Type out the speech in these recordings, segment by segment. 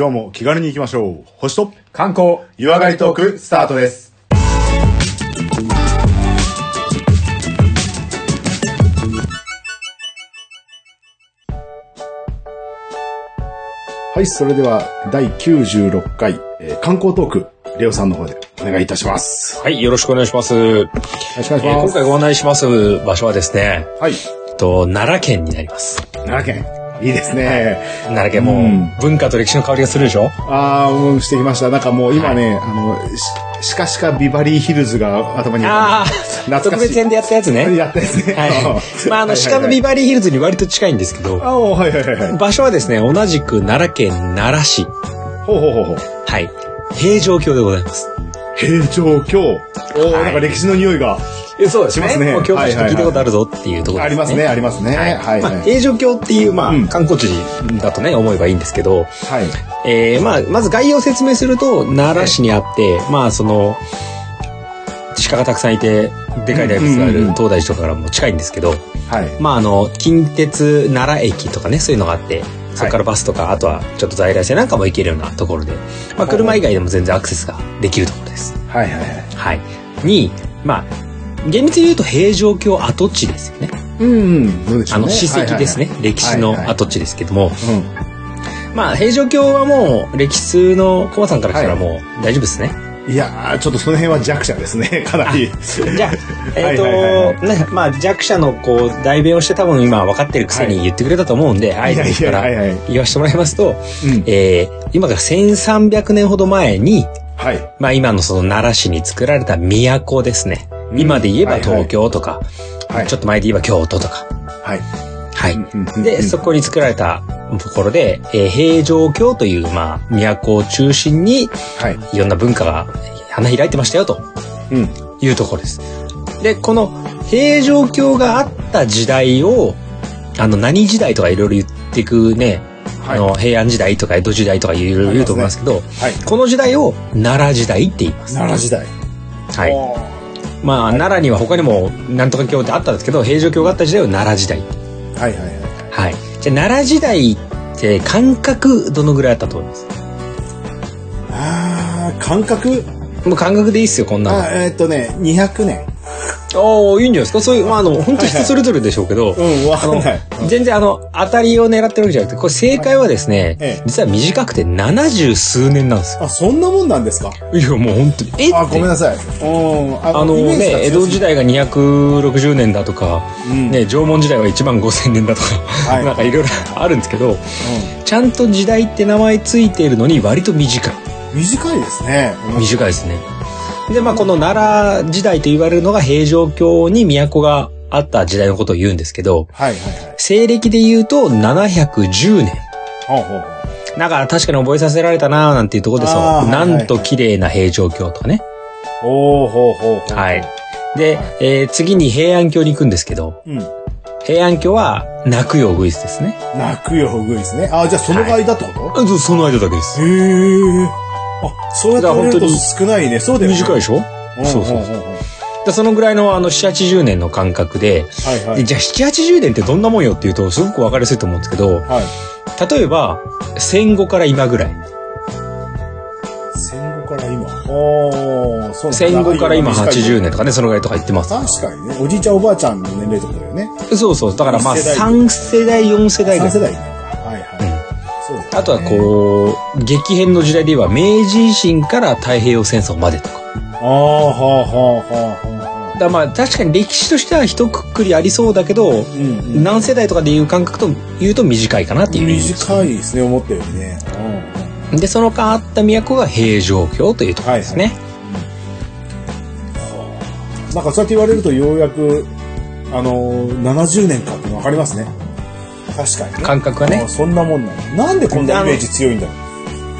今日も気軽に行きましょう。星と観光、湯上がりトークスタートです。はい、それでは第96回、えー観光トーク、レオさんの方でお願いいたします。はい、よろしくお願いします。えよろしくお願いしーます。今回ご案内します場所はですね、はい、と、奈良県になります。奈良県。いいですね。奈良県もうん文化と歴史の香りがするでしょ？ああ、うん、してきました。なんかもう今ね、あの、し、しかしかビバリーヒルズが頭にああ、懐かしい特別編でやったやつね。やったやつね。はい。まあ、あの、鹿のビバリーヒルズに割と近いんですけど、あおはいはいはいはい。場所はですね、同じく奈良県奈良市。ほうほうほうほう。はい。平城京でございます。平城京。おお、はいなんか歴史の匂いがそうですしますねもう京都市と聞いたことあるぞっていうところありますね、ありますね。はいはい。まあ、はい。平城京っていう、まあ、うん観光地だとね、思えばいいんですけど、はい。えーまあ、まず概要を説明すると、奈良市にあって、まあ、その、鹿がたくさんいて、でかい大仏がある東大寺とかからも近いんですけど、はい。まあ、あの、近鉄奈良駅とかね、そういうのがあって、そこからバスとか、あとはちょっと在来線なんかも行けるようなところで、まあ、車以外でも全然アクセスができるところです。はいはいはい。はい。に、まあ、厳密に言うと平城京跡地ですよね。うんうん。あの、史跡ですね。歴史のはいはい跡地ですけども、はいはい。まあ、平城京はもう、歴史のコマさんからしたらもう大丈夫ですね。うん。いやー、ちょっとその辺は弱者ですね。かなり。じゃあ、えっ、と、はいはいはいはね、まあ、弱者のこう、代弁をして多分今分かってるくせに言ってくれたと思うんで、あえてですからいやいやはいはい言わせてもらいますと、うん。えー、今から1300年ほど前に、はい。まあ今のその奈良市に作られた都ですね。うん今で言えば東京とか、はい。ちょっと前で言えば京都とか。はい。はい。うんで、そこに作られたところで、えー平城京という、まあ、都を中心に、はい。いろんな文化が花開いてましたよ、とうん。いうところです。で、この平城京があった時代を、あの、何時代とかいろいろ言っていくね、はいあの、平安時代とか江戸時代とかいろいろ言うと思いますけど、はい。この時代を奈良時代って言います。奈良時代。はい。まあ、奈良には他にもなんとか京ってあったんですけど、平城京があった時代を奈良時代。はいはいはい。はい。じゃあ奈良時代って感覚どのぐらいあったと思います？あー、感覚？もう感覚でいいっすよ、こんなの。あえーっとね、200年。ああ、いいんじゃないですか？そういう、まあ、あの、本当人それぞれでしょうけど、全然あの、当たりを狙ってるわけじゃなくて、これ正解はですね、ええ。実は短くて70数年なんですよ。あ、そんなもんなんですか？いや、もう本当に、えあ、ごめんなさい。うん。ああのね、江戸時代が260年だとか、うん。ね、縄文時代は1万5000年だとか、はい。なんかいろいろあるんですけど、ちゃんと時代って名前ついているのに割と短い。短いですね。短いですね。で、まあこの奈良時代と言われるのが平城京に都があった時代のことを言うんですけど、はいはいはい。西暦で言うと710年。ほうほうほう。だから確かに覚えさせられたなーなんていうところでそう、あーはいはいはいなんと綺麗な平城京とかね。ほうほうほうほう。はい。で、えー次に平安京に行くんですけど、うん。平安京は泣くようぐいすですね。泣くよ、ほぐいですね。あ、じゃあその間ってこと、あそうその間だけです。へえ。あ、そうやって言われると少ないね。そうだよね。短いでしょ？うんそうそううんうんうんでそのぐらいのあの7、80年の間隔で、はいはい。でじゃあ7、80年ってどんなもんよっていうとすごくわかりやすいと思うんですけど、はい。例えば戦後から今ぐらい。戦後から今。おー、そう戦後から今長い80年とかね、そのぐらいとか言ってます。確かにね。おじいちゃんおばあちゃんの年齢とだよね。そうそう。だからまあ一世代3世代、4世代ぐら3い。世代にあとはこう、激変の時代で言えば明治維新から太平洋戦争までとか。ああ、はあはあはあはあ。だまあ確かに歴史としては一括りありそうだけど、うんうん。何世代とかでいう感覚と言うと短いかなっていう。短いですね、思ったよりね。うんうん。で、その間あった都が平城京というところですね。なんかそうやって言われるとようやく、あのー、70年かっていうの分かりますね。確かにね。感覚がねあ。そんなもんなの。なんでこんなイメージ強いんだろう。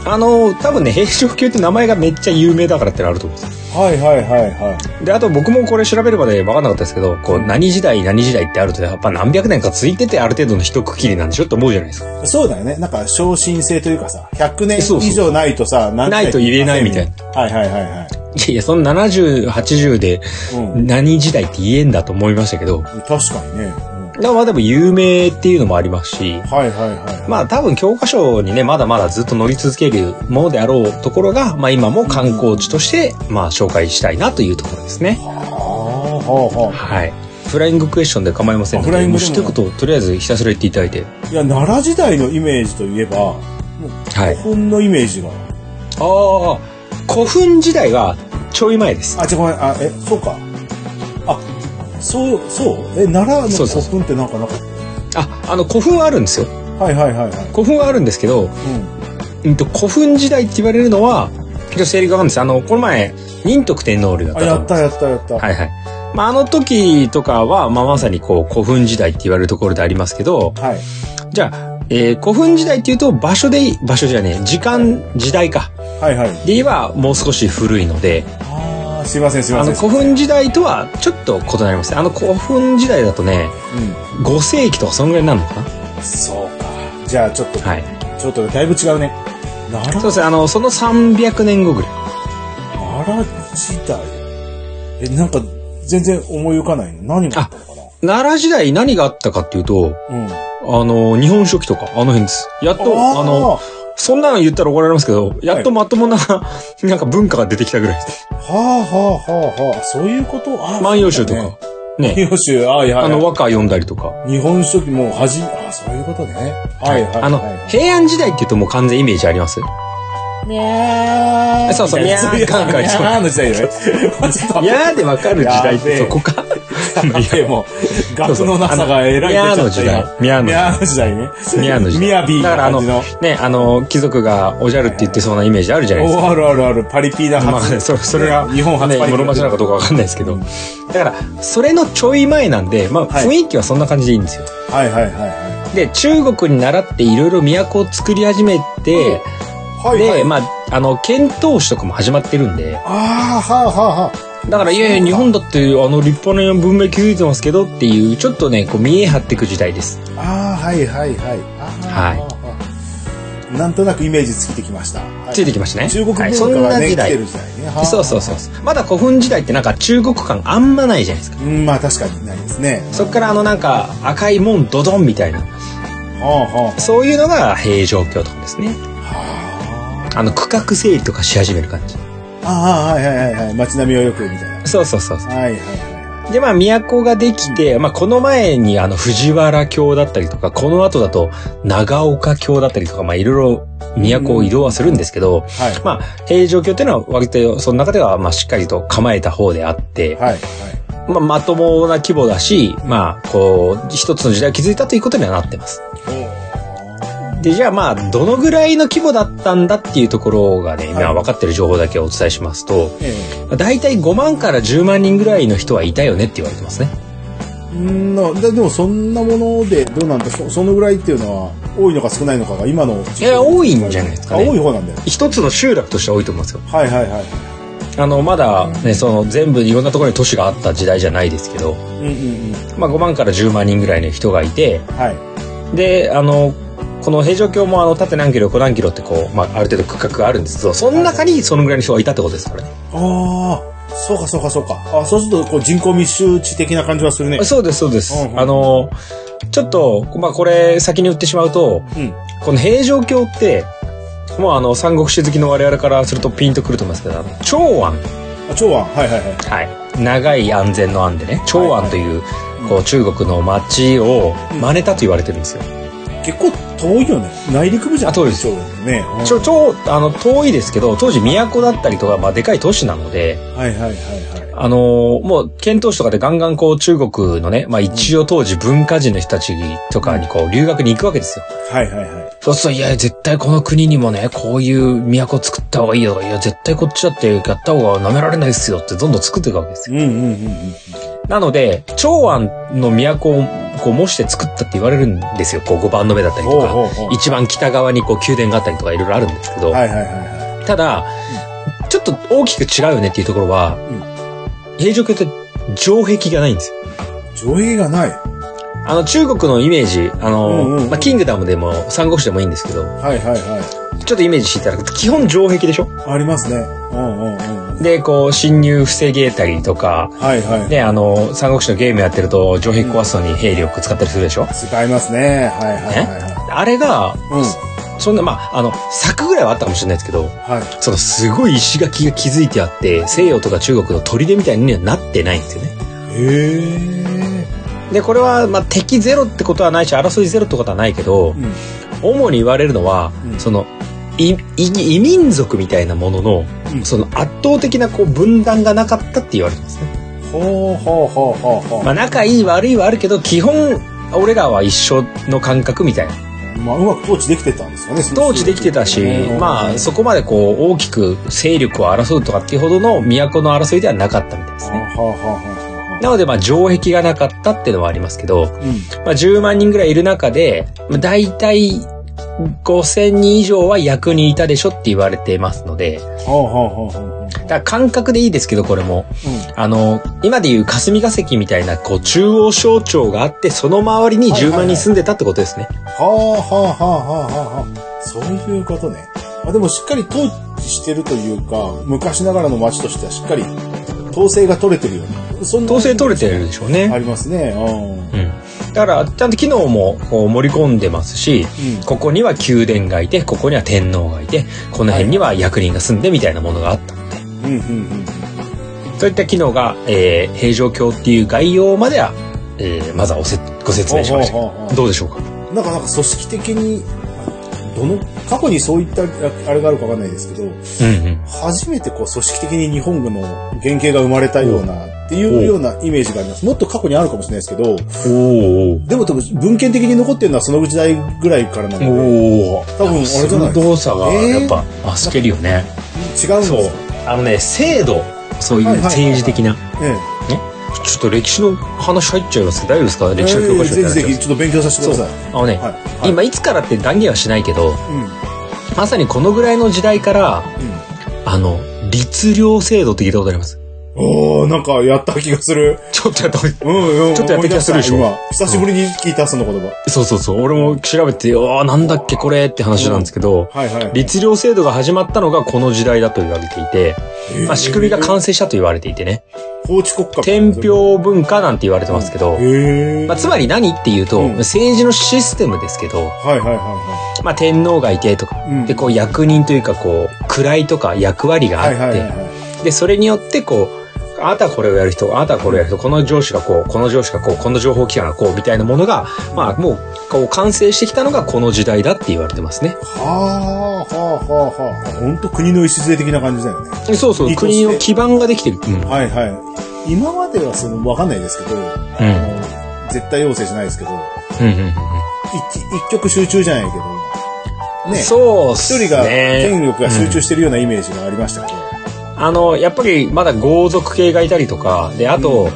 あの、多分ね、平城京って名前がめっちゃ有名だからってのあると思うんですよ。はいはいはいはい。で、あと僕もこれ調べるまで分かんなかったですけど、こう、何時代何時代ってあると、やっぱ何百年か続いててある程度の一区切りなんでしょって思うじゃないですか。そうだよね。なんか昇進性というかさ、100年以上ないとさ、何ないと言えないみたいな。はいはいはいはい。いやいや、その70、80でうん。何時代って言えんだと思いましたけど、確かにね。まあでも有名っていうのもありますし、はいはいはい。まあ多分教科書にね、まだまだずっと乗り続けるものであろうところが、まあ今も観光地として、まあ紹介したいなというところですね。ああ、はあははい。フライングクエスチョンで構いませんので、あフライング知ってることをとりあえずひたすら言っていただいて。あ。いや、奈良時代のイメージといえば。古墳のイメージが。ああ、古墳時代はちょい前です。あ、違うごめん、あ、え、そうか。あ、そう、そうえ、奈良の古墳ってなんかなかっあ、あの古墳はあるんですよ。たはいはいはいはい。古墳はあるんですけど、うん。うんと、古墳時代って言われるのは、ちょ整理がわかんないです。あの、この前、仁徳天皇陵だっあ、たやったやったやった。はいはい。まあ、あの時とかは、まあ、まさにこう、古墳時代って言われるところでありますけど、はい。じゃあ、えー古墳時代っていうと、場所でいい、場所じゃねえ、時間、時代か。はいはい。で言えば、もう少し古いので、ああ、すいませんすいあの、ません。古墳時代とはちょっと異なりますね。あの、古墳時代だとね、う5世紀とかそんぐらいになるのかな？ん。そうか。じゃあちょっと、はい。ちょっとだいぶ違うね。奈良、そうですね、あの、その300年後ぐらい。奈良時代。え、なんか、全然思い浮かないの？何があったのか奈良時代何があったかっていうと、なうん。あの、日本書紀とか、あの辺です。やっと、あの、そんなの言ったら怒られますけど、やっとまともな、なんか文化が出てきたぐらいです。はあはあはあはあ、そういうこと？あ万葉集とか。。ね。万葉集、あはいはい。あの、和歌読んだりとか。日本書紀もうはじ、あ、そういうことね。はいはい。あのはい、平安時代って言うともう完全イメージあります？みゃー。そうそうみたいなみゃーカンカンみゃーの時代よね。ちょっと いやーでわかる時代ってそこか？で も、学のなさが偉いミの時代。ミャーのミャーの時代ね。ミャーの時代。ミヤビーだからあの。ね、あの、貴族がおじゃるって言ってそうなイメージあるじゃないですか。おあるあるある、パリピーなまあ、発そそれが、日本初ね、パリピ室町なのかどうかわかんないですけど。だから、それのちょい前なんで、まあ、はい雰囲気はそんな感じでいいんですよ。はいはいはいはで、中国に習っていろいろ都を作り始めて。で、まあ、あの、遣唐使とかも始まってるんで、ああ、はあはあはだから、いやいや、日本だって、あの、立派な文明築いてますけどっていう、ちょっとね、こう、見え張っていく時代です。あ。ああ、はいはいはい。はいい。なんとなくイメージついてきました。はいついてきましたね。中国文化がね、来てな時代る。時代ね。はあそうそうそう。まだ古墳時代ってなんか中国感あんまないじゃないですか。うん、まあ確かにないですね。そっからあのなんか赤い門ドドンみたいな、はあはそういうのが平城京とかですね。あ。はあの区画整理とかし始める感じ。あ。ああ、はいはいはいはい。街並みをよくみたいな。そうそうそうそう。はいはいはで、まあ、都ができて、まあ、この前にあの、藤原京だったりとか、この後だと、長岡京だったりとか、まあ、いろいろ都を移動はするんですけど、い。はい。まあ、平城京っていうのは割と、その中では、まあ、しっかりと構えた方であって、はい。はい。まあ、まともな規模だし、まあ、こう、一つの時代を築いたということにはなってます。で、じゃあまあ、どのぐらいの規模だったんだっていうところがね、今はい。分かってる情報だけお伝えしますと、えだいたい5万から10万人ぐらいの人はいたよねって言われてますね。え。うんなででもそんなものでどうなんだそそのぐらいっていうのは多いのか少ないのかが今のいや多いんじゃないですかね。あ多い方なんだ。よ一つの集落としては多いと思うんですよ。はいはいはい。あの、まだね、その全部いろんなところに都市があった時代じゃないですけど、うんうんうん。まあ5万から10万人ぐらいの人がいて、はい。で、あの、この平城京もあの縦何キロ横何キロってこう、まあある程度区画があるんですけど、その中にそのぐらいの人がいたってことですからね。ああそうかそうかそうかあそうするとこう人口密集地的な感じはするねそうです、そうです。うんうんあの、ちょっと、まあこれ先に言ってしまうと、うんこの平城京って、もうあの、三国志好きの我々からするとピンとくると思いますけど、長安。あ長安はいはいはいはい。長い安全の安でね、長安という、こう中国の町を真似たと言われてるんですよ。結構遠いよね。内陸部じゃ遠いです。長安ね。うん。ちょ、超、あの、遠いですけど、当時都だったりとか、まあでかい都市なので、はいはいはいはい。あのーもう、遣唐使とかでガンガンこう中国のね、まあ一応当時文化人の人たちとかにこう留学に行くわけですよ。はいはいはい。そうすると、いや、絶対この国にもね、こういう都作った方がいいよとか、いや、絶対こっちだってやった方が舐められないですよってどんどん作っていくわけですよ。うんうんうんうんなので、長安の都をこう模して作ったって言われるんですよ。こう5番の目だったりとか。ほうほうほう一番北側にこう宮殿があったりとかいろいろあるんですけど、はいはいはいはいただ、ちょっと大きく違うよねっていうところは、平城京って城壁がないんですよ。城壁がないあの中国のイメージ、あの、うんうんうんまあ、キングダムでも三国志でもいいんですけど、はいはいはいちょっとイメージしていただくと、基本城壁でしょ？ありますねうんうんうんで、こう、侵入防げたりとか、はいはい。ね、あの、三国志のゲームやってると、城壁壊すのに兵力使ったりするでしょ、使いますね。はいはいはいはあれが、い。うん。そんな、まあ、あの、柵ぐらいはあったかもしれないですけど、はい。そのすごい石垣が築いてあって、西洋とか中国の砦みたいにはなってないんですよね。へえ。で、これは、まあ、敵ゼロってことはないし、争いゼロってことはないけど、うん。主に言われるのは、うんその、い異異民族みたいなものの、うんその圧倒的なこう分断がなかったって言われてますね。ほうほうほうほうほう。まあ仲いい悪いはあるけど、基本、俺らは一緒の感覚みたいな。まあ、うまく統治できてたんですかね。統治できてたし、まあそこまでこう大きく勢力を争うとかっていうほどの都の争いではなかったみたいですはあ、ね。はあはあはあ。なのでまあ城壁がなかったっていうのはありますけど、うん。まあ10万人ぐらいいる中で、まあ大体5000人以上は役にいたでしょって言われてますので。だ感覚でいいですけどこれも、あの、今でいう霞が関みたいなこう中央省庁があって、その周りに10万人住んでたってことですね。はあはあはあはあはあ。そういうことね。あでもしっかり統治してるというか、昔ながらの町としてはしっかり統制が取れてるような。統制取れてるでしょうあね。りますね。うん。うん。だから、ちゃんと機能も盛り込んでますし、うんここには宮殿がいて、ここには天皇がいて、この辺には役人が住んでみたいなものがあったので、うんうんうん。そういった機能が、えー、平城京っていう概要までは、えー、まずはおせご説明しましたどうでしょうか？なんかなんか組織的に、どの、過去にそういったああれがあるかわかんないですけど、うんうん。初めてこう組織的に日本軍の原型が生まれたようなっていうようなイメージがあります。もっと過去にあるかもしれないですけど、でも多分文献的に残ってるのはその時代ぐらいからなので、多分あれじゃない動作がえー？やっぱ増けるよね。違うんですそうよ。。あのね、制度、そういうはいはいはい政治的な。えちょっと歴史の話入っちゃいますけど、大丈夫ですか？え。歴史の教科書ぜひぜひちょっと勉強させてください。あのね、はい。はい、今いつからって断言はしないけど、うん。まさにこのぐらいの時代から、あの、律令制度って聞いたことあります？おー、なんかやった気がする。ちょっとやったうんうん。ちょっとやった気がするでしょ久しぶりに聞いたその言葉。そうそうそう。俺も調べて、ああ、なんだっけこれって話なんですけど、はいはい。律令制度が始まったのがこの時代だと言われていて、まあ仕組みが完成したと言われていてね。法治国家。天平文化なんて言われてますけど。まあつまり何っていうと、うん政治のシステムですけど、はいはいはまあ天皇がいてとか、いはい。で、こう役人というかこう、位とか役割があって、はいはいはいはい。で、それによってこう、あなたはこれをやる人、あなたはこれをやる人、この上司がこう、この上司がこう、この情報機関がこう、みたいなものが、まあもう、こう、完成してきたのがこの時代だって言われてますね。はあ、はあ、はあ、はあ。本当国の礎的な感じだよね。そうそう、国の基盤ができてる。うん。はいはい。今まではその、わかんないですけど、あの絶対要請じゃないですけど、うんうんうん一、一曲集中じゃないけど、うん。ね。そうっ一す人がね。権力が集中してるようなイメージがありましたけど。あの、やっぱりまだ豪族系がいたりとか、で、あと、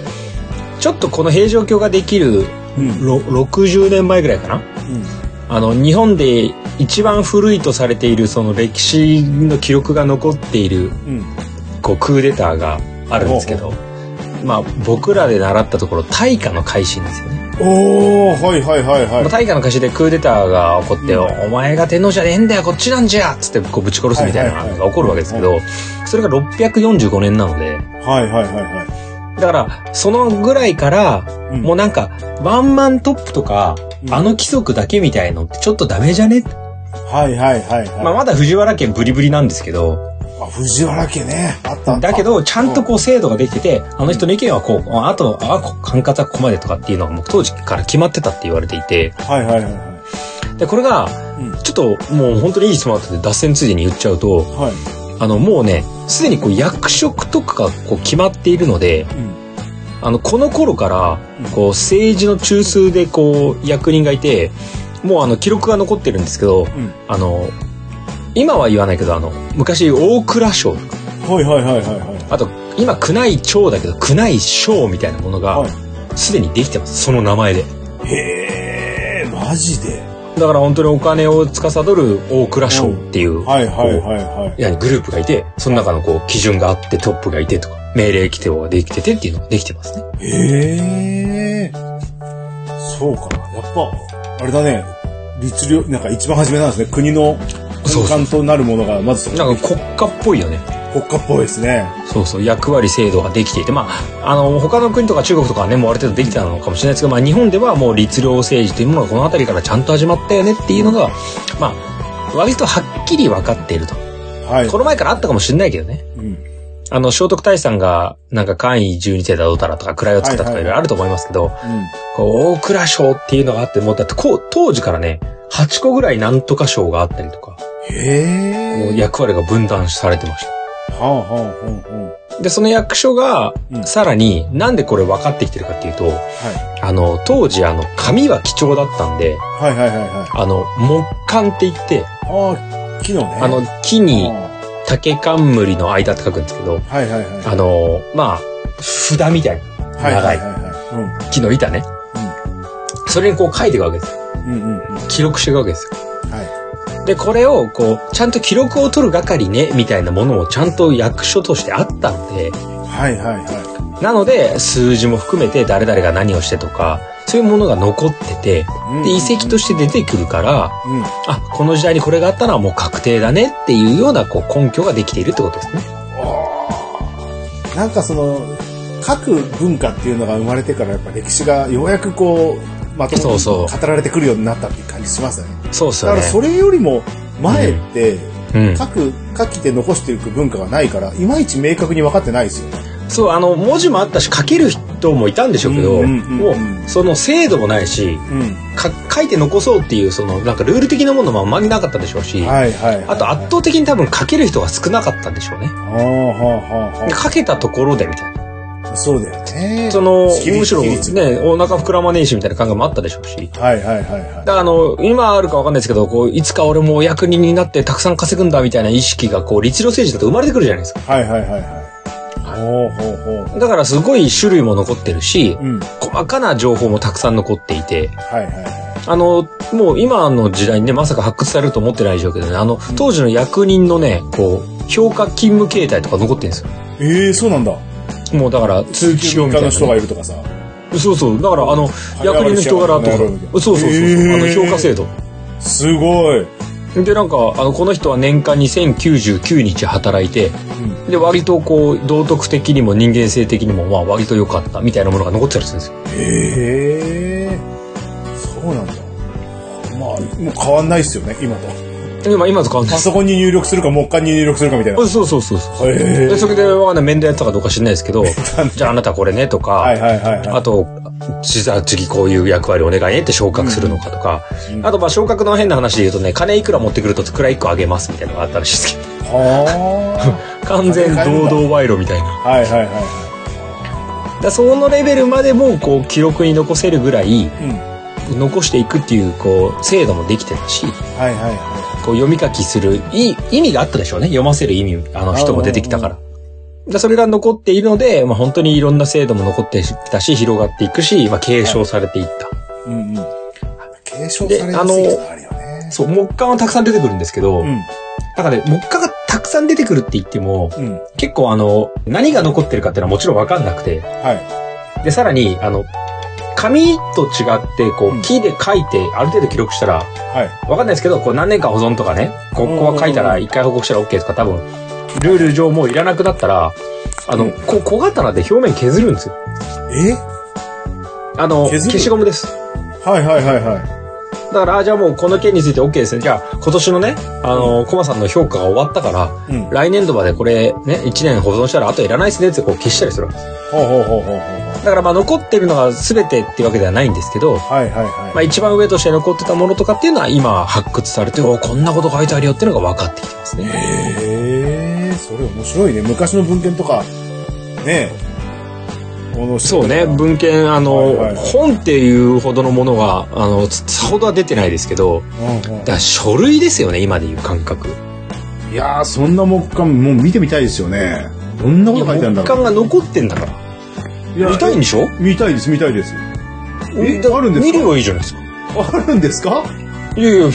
ちょっとこの平城京ができるうん。ろ60年前ぐらいかな？あの、日本で一番古いとされているその歴史の記録が残っている、うん。うん。こう、クーデターがあるんですけど、まあ、僕らで習ったところ、大化の改新ですよね。おー、はいはいはいはい。まあ大化の改新でクーデターが起こって、うん。お前が天皇じゃねえんだよ、こっちなんじゃつってこうぶち殺すみたいなのが起こるわけですけど、それが645年なので、はいはいはいはい。だから、そのぐらいから、うん。もうなんか、ワンマントップとか、うん。あの規則だけみたいのってちょっとダメじゃね、はいはいはいはい。まあまだ藤原家ブリブリなんですけど、あ、藤原家ね。あった。だけど、ちゃんとこう制度ができてて、あの人の意見はこう、あと、あ、こ管轄はここまでとかっていうのがもう当時から決まってたって言われていて、はいはいはいはい。で、これが、うんちょっともう本当にいい質問だったんで脱線ついでに言っちゃうと、はい。あの、もうね、すでにこう役職とかがこう決まっているので、うん。あの、この頃からうん、こう、政治の中枢でこう、役人がいて、もうあの、記録が残ってるんですけど、うん。あの、今は言わないけど、あの、昔、大蔵省とか、はいはいはいはいはい。あと、今、宮内庁だけど、宮内省みたいなものがはい、すでにできてます。その名前で。へえ、マジで。だから本当にお金を司る大蔵省っていう、はいはいこうはいはい。いやグループがいて、その中のこう、基準があって、トップがいてとか、命令規定ができててっていうのができてますね。へえ。そうか。やっぱ、あれだね。律令、なんか一番初めなんですね。国の根幹となるものが、まずなんか国家っぽいよね。国家っぽいですね。そうそう、役割制度ができていて、まあ、あの、他の国とか中国とかはね、もうある程度できたのかもしれないですけど、まあ、日本ではもう律令政治というものがこの辺りからちゃんと始まったよねっていうのが、まあ、割とはっきり分かっていると。はい。この前からあったかもしれないけどね。うん。あの、聖徳太子さんが、なんか簡易12世だどうたらとか、位をつけたとかいろいろあると思いますけど、うん。こう、大蔵省っていうのがあって、もうだってこう、当時からね、8個ぐらいなんとか省があったりとか、へえ。もう役割が分断されてました。はあはあはあはで、その役所がう、んさらに、なんでこれ分かってきてるかっていうと、あ。あの、当時、あの、紙は貴重だったんで、はい。はいはいはいはい。あの、木簡って言って、ああ、昨日ね。あの、木にあ竹冠の間って書くんですけど、あはいはいはい。あの、まあ、札みたいな、はいは長いいはいはい。木の板ね。それにこう書いていくわけですよ。うん。うんうんうん。記録していくわけですよ。はい。で、これを、こう、ちゃんと記録を取る係ね、みたいなものもちゃんと役所としてあったので、はいはいはなので、数字も含めて誰々が何をしてとか、そういうものが残ってて、い。うんで、遺跡として出てくるから、うん。あ、この時代にこれがあったのはもう確定だねっていうような、こう、根拠ができているってことですね。なんかその、各文化っていうのが生まれてからやっぱ歴史がようやくこう、まともにそうそう語られてくるようになったっていう感じしますよね。そうっすよね。だからそれよりも前って、うん。各、書きで残していく文化がないから、いまいち明確に分かってないですよね。そう、あの、文字もあったし、書ける人もいたんでしょうけど、うんうんうんうんもう、その精度もないし、うん。か書いて残そうっていう、その、なんかルール的なものもあんまりなかったでしょうし、はいはいはい。あと圧倒的に多分書ける人が少なかったんでしょうね。はあはあはで書けたところでみたいな。そうだよね。その、むしろね、お腹膨らまねえしみたいな考えもあったでしょうし。はいはいはいはい。だからあの、今あるかわかんないですけど、こう、いつか俺もお役人になってたくさん稼ぐんだみたいな意識が、こう、律令政治だと生まれてくるじゃないですか。はいはいはいはい。ほうほうほう。だからすごい種類も残ってるし、うん。細かな情報もたくさん残っていて、はいはいはい。あの、もう今の時代にね、まさか発掘されると思ってないでしょうけどね、あの、当時の役人のね、こう、評価勤務形態とか残ってるんですよ。ええそうなんだ。もうだから、通知表みたいな、の人がね。いるとかさ。そうそう。だから、あの、役人の人柄とか、そうそうそう。へーあの、評価制度。すごい。で、なんか、あの、この人は年間に1099日働いて、うん。で、割とこう、道徳的にも人間性的にも、まあ、割と良かったみたいなものが残ってたりするんですよ。へえ。そうなんだ。まあ、もう変わんないっすよね、今と。今、今と変わんない。パソコンに入力するか、木管に入力するかみたいな。そうそうそうそう。へで、え。それで、わかんない、面談やったかどうか知らないですけど、じゃああなたこれねとか、はいはいはいはい。あと、実は次こういう役割お願いねって昇格するのかとか、うんあとまあ昇格の変な話で言うとね、金いくら持ってくると位1個あげますみたいなのがあったらしいですけはど、完全堂々賄賂みたいな。はいはいはいはらそのレベルまでもこう記録に残せるぐらい、い。うん。残していくっていうこう制度もできてたし、はいはいはこう読み書きするい意味があったでしょうね。読ませる意味、あの人も出てきたから。でそれが残っているので、まあ、本当にいろんな制度も残ってたし、広がっていくし、まあ、継承されていった。い。うんうん。継承されやすいのがあるよね。そう、木簡はたくさん出てくるんですけど、うん。だからね、木簡がたくさん出てくるって言っても、うん。結構あの、何が残ってるかっていうのはもちろんわかんなくて、はい。で、さらに、あの、紙と違って、こう木で書いて、ある程度記録したら、はい。わかんないですけど、こう何年か保存とかね、ここは書いたら一回報告したら OK とか多分、ルール上もういらなくなったら、あの、こ小刀で表面削るんですよ。え？あの、消しゴムです。はいはいはいはい。だから、あじゃあもうこの件について OK ですね。じゃあ、今年のね、あの、コマさんの評価が終わったから、うん。来年度までこれね、1年保存したらあといらないですねってこう消したりするわけです。ほうほうほうほうほう。だからまあ残ってるのが全てっていうわけではないんですけど、はいはいはい。まあ一番上として残ってたものとかっていうのは今発掘されて、おこんなこと書いてあるよっていうのが分かってきてますね。へえ、それ面白いね。昔の文献とか、ねえ。そうね、文献、あの、はいはい本っていうほどのものが、あの、さほどは出てないですけど、うんうんだから書類ですよね、今でいう感覚。いやー、そんな木簡、もう見てみたいですよね。どんなこと書いてあるんだ木。簡が残ってんだから。いや見たいんでしょ？見たいです、見たいです。えだあるんですか？見ればいいじゃないですか。あるんですか？いやいや、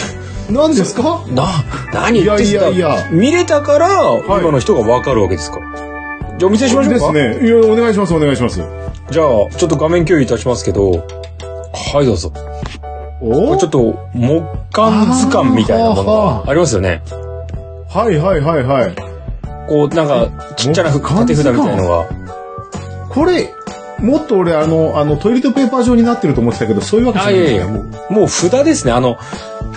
何ですか？な、何言ってんすかいやいやいや見れたから、い今の人が分かるわけですから。じゃあお見せしましょうか。ですね。いや、お願いします、お願いします。じゃあ、ちょっと画面共有いたしますけど、はい、どうぞ。こおれちょっと、木簡図鑑みたいなものがありますよね。はいはいはいはい。こう、なんか、ちっちゃなふ縦札みたいのが。これ、もっと俺、あの、あの、トイレットペーパー状になってると思ってたけど、そういうわけじゃあ、ないいやいや、もうもう札ですね。あの、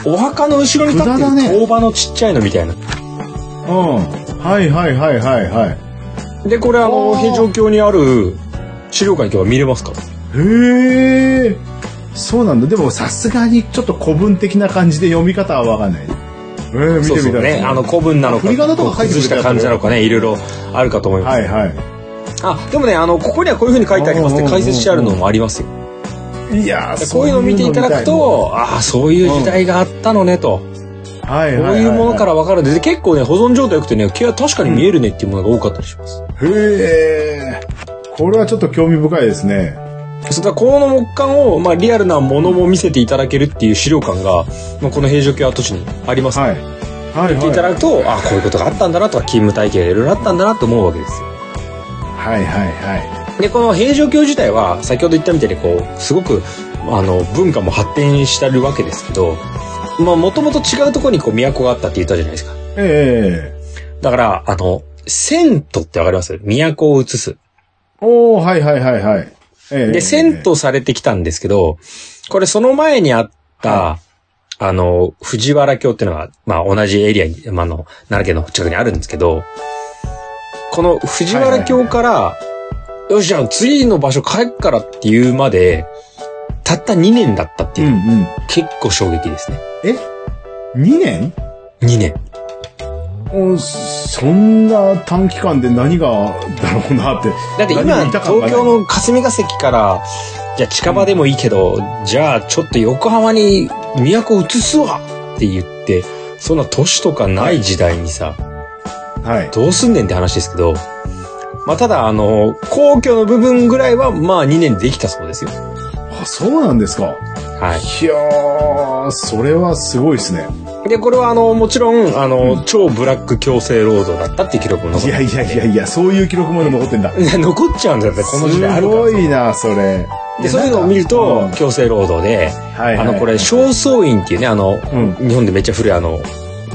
お墓の後ろに立って札だねる工場のちっちゃいのみたいな。うん。はいはいはいはいはい。で、これあの、平城京にある資料館に行けば見れますから。へえ。そうなんだ。でもさすがにちょっと古文的な感じで読み方はわかんない。えー、見てみたい。ね。あの、古文なのか、振り仮名とか書いした感じなのかね、いろいろあるかと思います。はいはい。あ、でもね、あの、ここにはこういう風に書いてありますって解説してあるのもありますよ。いやーこういうのを見ていただく、と、ああ、そういう時代があったのねと。はいこういうものから分かるんで、で結構ね、保存状態良くてね、毛は確かに見えるねっていうものが多かったりします。へえ。これはちょっと興味深いですね。そうだからこの木簡を、まあ、リアルなものも見せていただけるっていう資料館が、まあ、この平城京跡地にありますので、はい。はい見ていただくと、ああ、こういうことがあったんだなとか、勤務体系がいろいろあったんだなと思うわけですよ。はいはいはで、この平城京自体は、先ほど言ったみたいに、こう、すごく、あの、文化も発展してるわけですけど、まあ、もともと違うところにこう、都があったって言ったじゃないですか。い。えだから、あの、銭湯ってわかります？都を移す。えおー、はいはいはいはい。ええで、銭湯されてきたんですけど、これその前にあった、はあの、藤原京っていうのが、まあ同じエリアに、まああの、奈良県の近くにあるんですけど、この藤原京から、よし、じゃあ次の場所帰っからっていうまで、たった2年だったっていうう、んうん。結構衝撃ですね。え ?2 年？2年。おそんな短期間で何がだろうなって。だって今、東京の霞が関から、じゃあ近場でもいいけど、じゃあちょっと横浜に都移すわって言って、そんな都市とかない時代にさ、はい。どうすんねんって話ですけど、まあただあの、皇居の部分ぐらいはまあ2年できたそうですよ。あ、そうなんですか。はい。いやー、それはすごいですね。で、これはあの、もちろん、あの、超ブラック強制労働だったっていう記録も残っていやいやいやいや、そういう記録まで残ってんだ。い や残っちゃうんだよね、この時代あるからすごいな、それ。で、そういうのを見るとうん、強制労働で、はいはいあの、これ、正倉院っていうね、あの、うん日本でめっちゃ古いあの、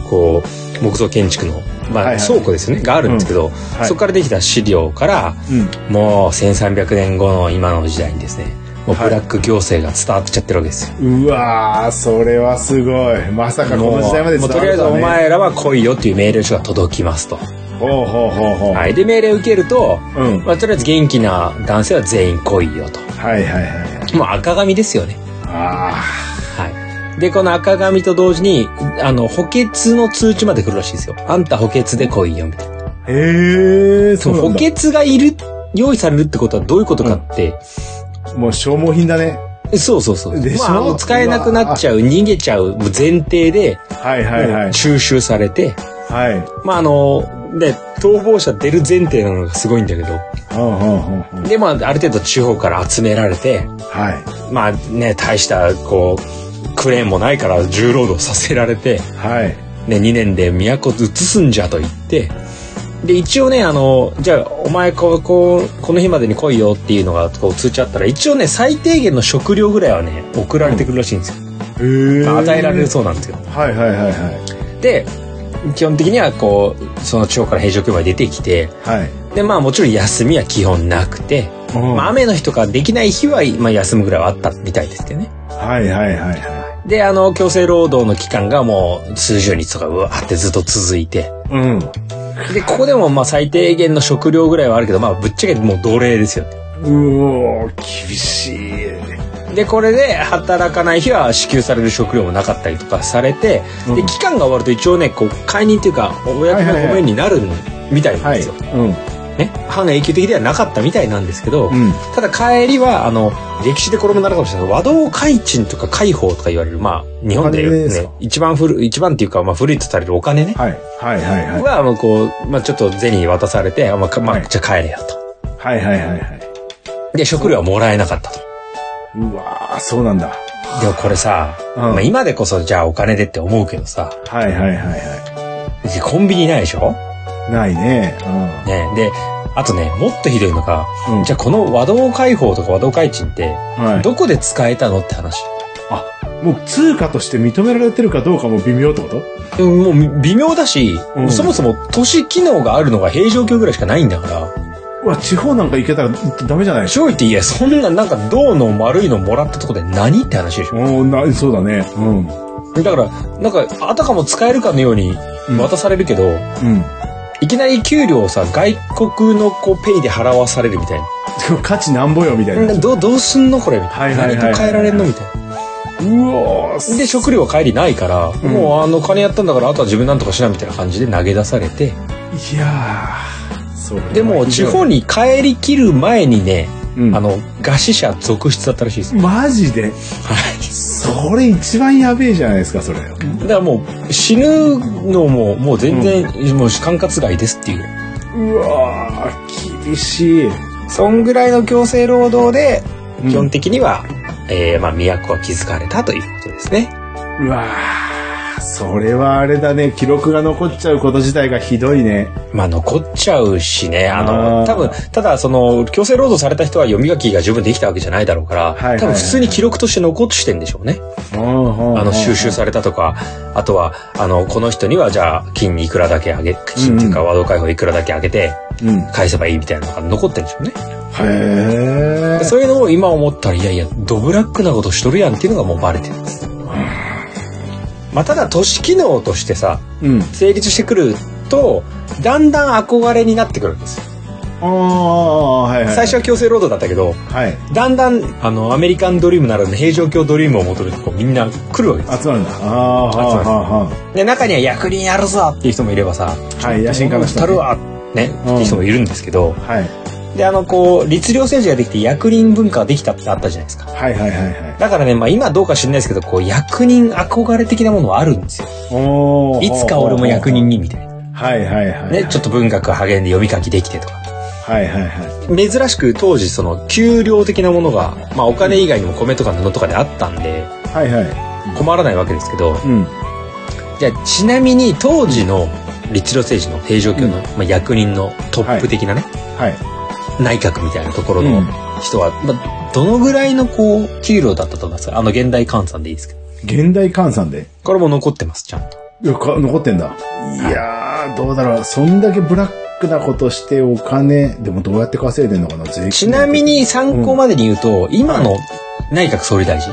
こう、木造建築の、まあ、はいはい倉庫ですよね、があるんですけど、はいそこからできた資料から、うん。もう1300年後の今の時代にですね、もうはいブラック行政が伝わっちゃってるわけですよ。うわー、それはすごい。まさかこの時代まで伝わるとりあえずおね。前らは来いよっていう命令書が届きますと。ほうほうほうほう。はい。で、命令を受けると、うん。まあ、とりあえず元気な男性は全員来いよと。はいはいはい。もう赤紙ですよね。あはい。で、この赤紙と同時に、あの、補欠の通知まで来るらしいですよ。あんた補欠で来いよ、みたいな。ー。へー、そうなんだ。補欠がいる、用意されるってことはどういうことかって、もう消耗品だね。そうそうそう。でしょ？まあ、もう使えなくなっちゃう、逃げちゃう前提で、はいはいはい。収集されて、はい。まああの、で、逃亡者出る前提なのがすごいんだけど、ほうほうほうほうで、まあ、ある程度地方から集められて、はい。まあね、大した、こう、クレーンもないから重労働させられて、はい。ね、2年で都移すんじゃと言って、で、一応ね、あの、じゃあ、お前、こう、こう、この日までに来いよっていうのが、こう、通知あったら、一応ね、最低限の食料ぐらいはね、送られてくるらしいんですよ。へー。まあ与えられるそうなんですよ。はいはいはいはい。で、基本的には、こう、その地方から平城京まで出てきて、はい。で、まあ、もちろん休みは基本なくて、まあ、雨の日とかできない日は、まあ、休むぐらいはあったみたいですけどね。はいはいはいはで、あの、強制労働の期間がもう数十日とかうわーってずっと続いて、い。うん。で、ここでもまあ最低限の食料ぐらいはあるけど、まあぶっちゃけもう奴隷ですよ。うおー、厳しい。で、これで働かない日は支給される食料もなかったりとかされて、うんで、期間が終わると一応ね、こう、解任っていうか、お役目のごめんになるみたいなんはい。ですよ。うん。ね。半永久的ではなかったみたいなんですけど、うん。ただ帰りは、あの、歴史でこれもなるかもしれない和道開鎮とか開放とか言われる、まあ、日本でね、一番古い、一番っていうか、まあ古いとされるお金ね。はい。はいはいはい。は、まあこう、まあちょっと銭に渡されて、あまあ、かまあ、はいじゃあ帰れよと。はいはいはいはい。で、食料はもらえなかったと。うわー、そうなんだ。でもこれさ、うんまあ今でこそじゃあお金でって思うけどさ、はいはいはいはコンビニないでしょ？い。ないね。ね。で、あとね、もっとひどいのが、うん。うん。じゃあこの和道開放とか和道開鎮って、はい。どこで使えたのって話。もう通貨として認められてるかどうかも微妙ってこと？うんもう微妙だし、うんそもそも都市機能があるのが平城京ぐらいしかないんだから、うわ、地方なんか行けたらダメじゃない？正直言っていや、そんななんか銅の丸いのもらったとこで何って話でしょ。おなそうだね。うん。だから、なんか、あたかも使えるかのように渡されるけど、うん。いきなり給料をさ、外国のこうペイで払わされるみたいでも価値なんぼよ、みたいな。な。どう、どうすんのこれみたいな。何と変えられんのみたいな。うわーで、食料は帰りないから、んもうあの金やったんだから、あとは自分なんとかしなみたいな感じで投げ出されて、いやー、そう。でも地方に帰りきる前にね、うんあの、餓死者続出だったらしいですよ。マジで？それ一番やべえじゃないですか、それ。だからもう死ぬのももう全然、もう管轄外ですっていう。うわー、厳しい。そんぐらいの強制労働で、うん基本的には、えー、まあ、都は築かれたということですね。うわー、それはあれだね。記録が残っちゃうこと自体がひどいね。まあ、残っちゃうしね、ああの、ー多分、ただ、その、強制労働された人は読み書きが十分できたわけじゃないだろうから、多分普通に記録として残してんでしょうね。ああの、収集されたとか、あとは、あの、この人にはじゃあ、金いくらだけあげ、金っていうか、和道解放いくらだけあげて、うん。返せばいいみたいなのが残ってるんでしょうね。へー。そういうのを今思ったら、いやいや、ドブラックなことしとるやんっていうのがもうバレてるんです。まあ、ただ、都市機能としてさ、うん。成立してくると、だんだん憧れになってくるんですよ。ああ、はいはい。最初は強制労働だったけど、はい。だんだん、あの、アメリカンドリームならぬ平城京ドリームを求めて、こう、みんな来るわけです。集まるんだ。ああ、はあ、はあ、はで、中には役人やるぞっていう人もいればさ、あ。はい、野心家の人、たるわ、ね、っていう人もいるんですけど、はい。で、あの、こう、律令政治ができて役人文化ができたってあったじゃないですか。はいはいはいはい。だからね、まあ今どうか知んないですけど、こう、役人憧れ的なものはあるんですよ。おーいつか俺も役人にみたいな。はいはいはい。ね、ちょっと文学励んで読み書きできてとか。はいはいはい。珍しく当時その給料的なものが、まあお金以外にも米とか布とかであったんで、はいはい。困らないわけですけど、うん。じゃあちなみに当時の律令政治の平城京の、まあ、役人のトップ的なね、はい。内閣みたいなところのうん人は、まあ、どのぐらいのこう給料だったと思いますか？あの現代換算でいいですけど。現代換算で？これも残ってます、ちゃんと。いやか残ってんだ。いやー、どうだろう。そんだけブラックなことしてお金、でもどうやって稼いでんのかな、税金ちなみに参考までに言うと、今の内閣総理大臣？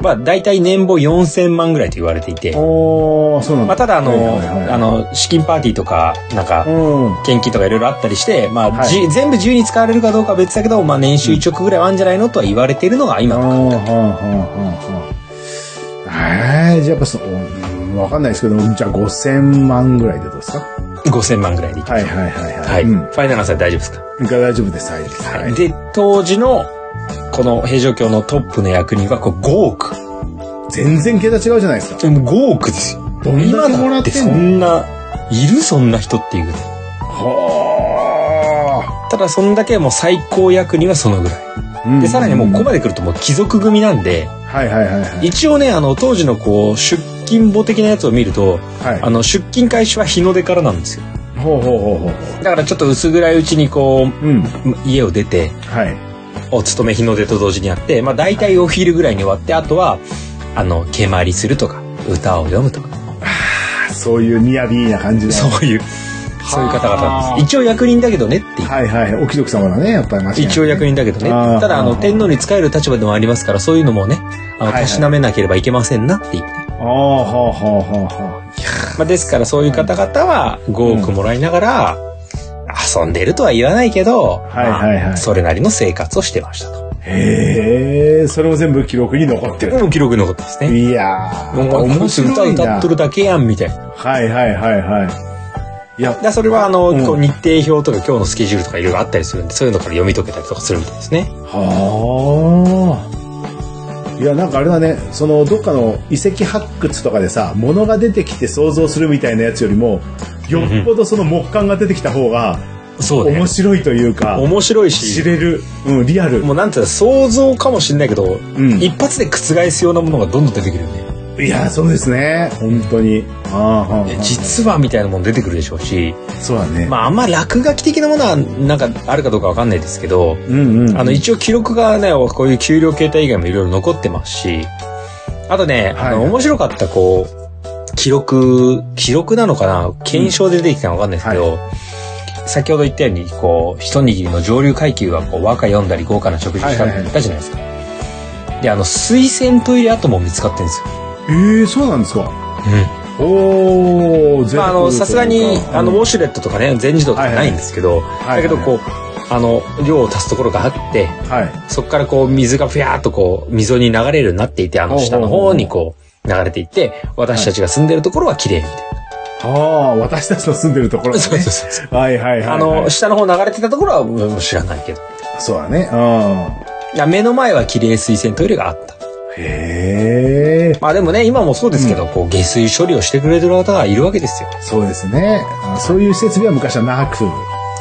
うん。は大体年俸4000万ぐらいと言われていて、おー、そうなんだ。まあ、ただあの、あの、資金パーティーとか、なんか、うん。献金とかいろいろあったりして、まあ、はいじ全部自由に使われるかどうかは別だけど、まあ、年収1億ぐらいはあるんじゃないのとは言われているのが今のはあはあはあはあ。えー、じゃあやっぱその、うんわかんないですけど、じゃあ5000万ぐらいでどうですか？5000万ぐらいでいきます。はいはいはいはい。はい。うん。ファイナルアンサー大丈夫ですか？が大丈夫です。はい。はい。で、当時の、この平城京のトップの役人は、こう5億。全然桁違うじゃないですか。でも5億ですよ。どんだけもらってそんな、いるそんな人っていうぐらい。はただそんだけもう最高役人はそのぐらい。あ。で、さらにもうここまで来るともう貴族組なんで、はいはいはいはい。一応ね、あの、当時のこう、出勤簿的なやつを見ると、はい。あの、出勤開始は日の出からなんですよ。ほうほうほうほう。だからちょっと薄暗いうちにこうん。う、家を出て、はい。お勤め日の出と同時にやって、まあ大体お昼ぐらいに終わって、あとは、あの、蹴鞠するとか、歌を読むとか、そういうニヤビーな感じで。そういう、そういう方々です。一応役人だけどねっていう。はいはい。お貴族様だね、やっぱり間違いない一応役人だけどね。ただ、あの、天皇に仕える立場でもありますから、そういうのもね、あの、たしなめなければいけませんなって言って。ああ、はあはあはあはまあ、ですから、そういう方々は5億もらいながら、遊んでるとは言わないけど、はいはいはいまあそれなりの生活をしてましたと。あ。へえ、それも全部記録に残ってる。もう記録に残ってますね。いやー、もう面歌白いな。歌っとるだけやん、みたいな。はいはいはいはい。いや、でそれはあの、うんこう日程表とか今日のスケジュールとかいろいろあったりするんで、そういうのから読み解けたりとかするみたいですね。はあ。いや、なんかあれだね、その、どっかの遺跡発掘とかでさ、物が出てきて想像するみたいなやつよりも、よっぽどその木簡が出てきた方が、そうね面。白いというか、面白い知し、れる、うん、リアル。もうなんていうの、想像かもしれないけど、うん一発で覆すようなものがどんどん出てくるよね。いや、そうですね。本当に。ああ、はあはあ実はみたいなもの出てくるでしょうし、そうだね。まああんま落書き的なものはなんかあるかどうかわかんないですけど、うんうん。あの一応記録がね、こういう給料形態以外もいろいろ残ってますし、あとね、あの、はい面白かった、こう、記録、記録なのかな検証で出てきたのかわかんないですけど、先ほど言ったように、こう、一握りの上流階級が、こう、和歌読んだり豪華な食事したって言ったじゃないですか。で、あの、水洗トイレ跡も見つかってるんですよ。ええそうなんですか。うん。おー、まあ、あの、さすがに、あの、ウォもシュレットとかね、全自動とかないんですけど、はいだけど、こう、あの、量を足すところがあって、はい。そこからこう、水がふやーっとこう、溝に流れるようになっていて、あの下の方にこう、流れていって、私たちが住んでるところは綺麗みたいああ、私たちの住んでるところな。ね。そうそうそう。はいはいはい、はい。あの、下の方流れてたところは知らないけど。そうだね。うん。いや、目の前は綺麗水洗トイレがあった。へえ。まあでもね、今もそうですけど、こう、下水処理をしてくれてる方がいるわけですよ。そうですね。あそういう設備は昔はなく。は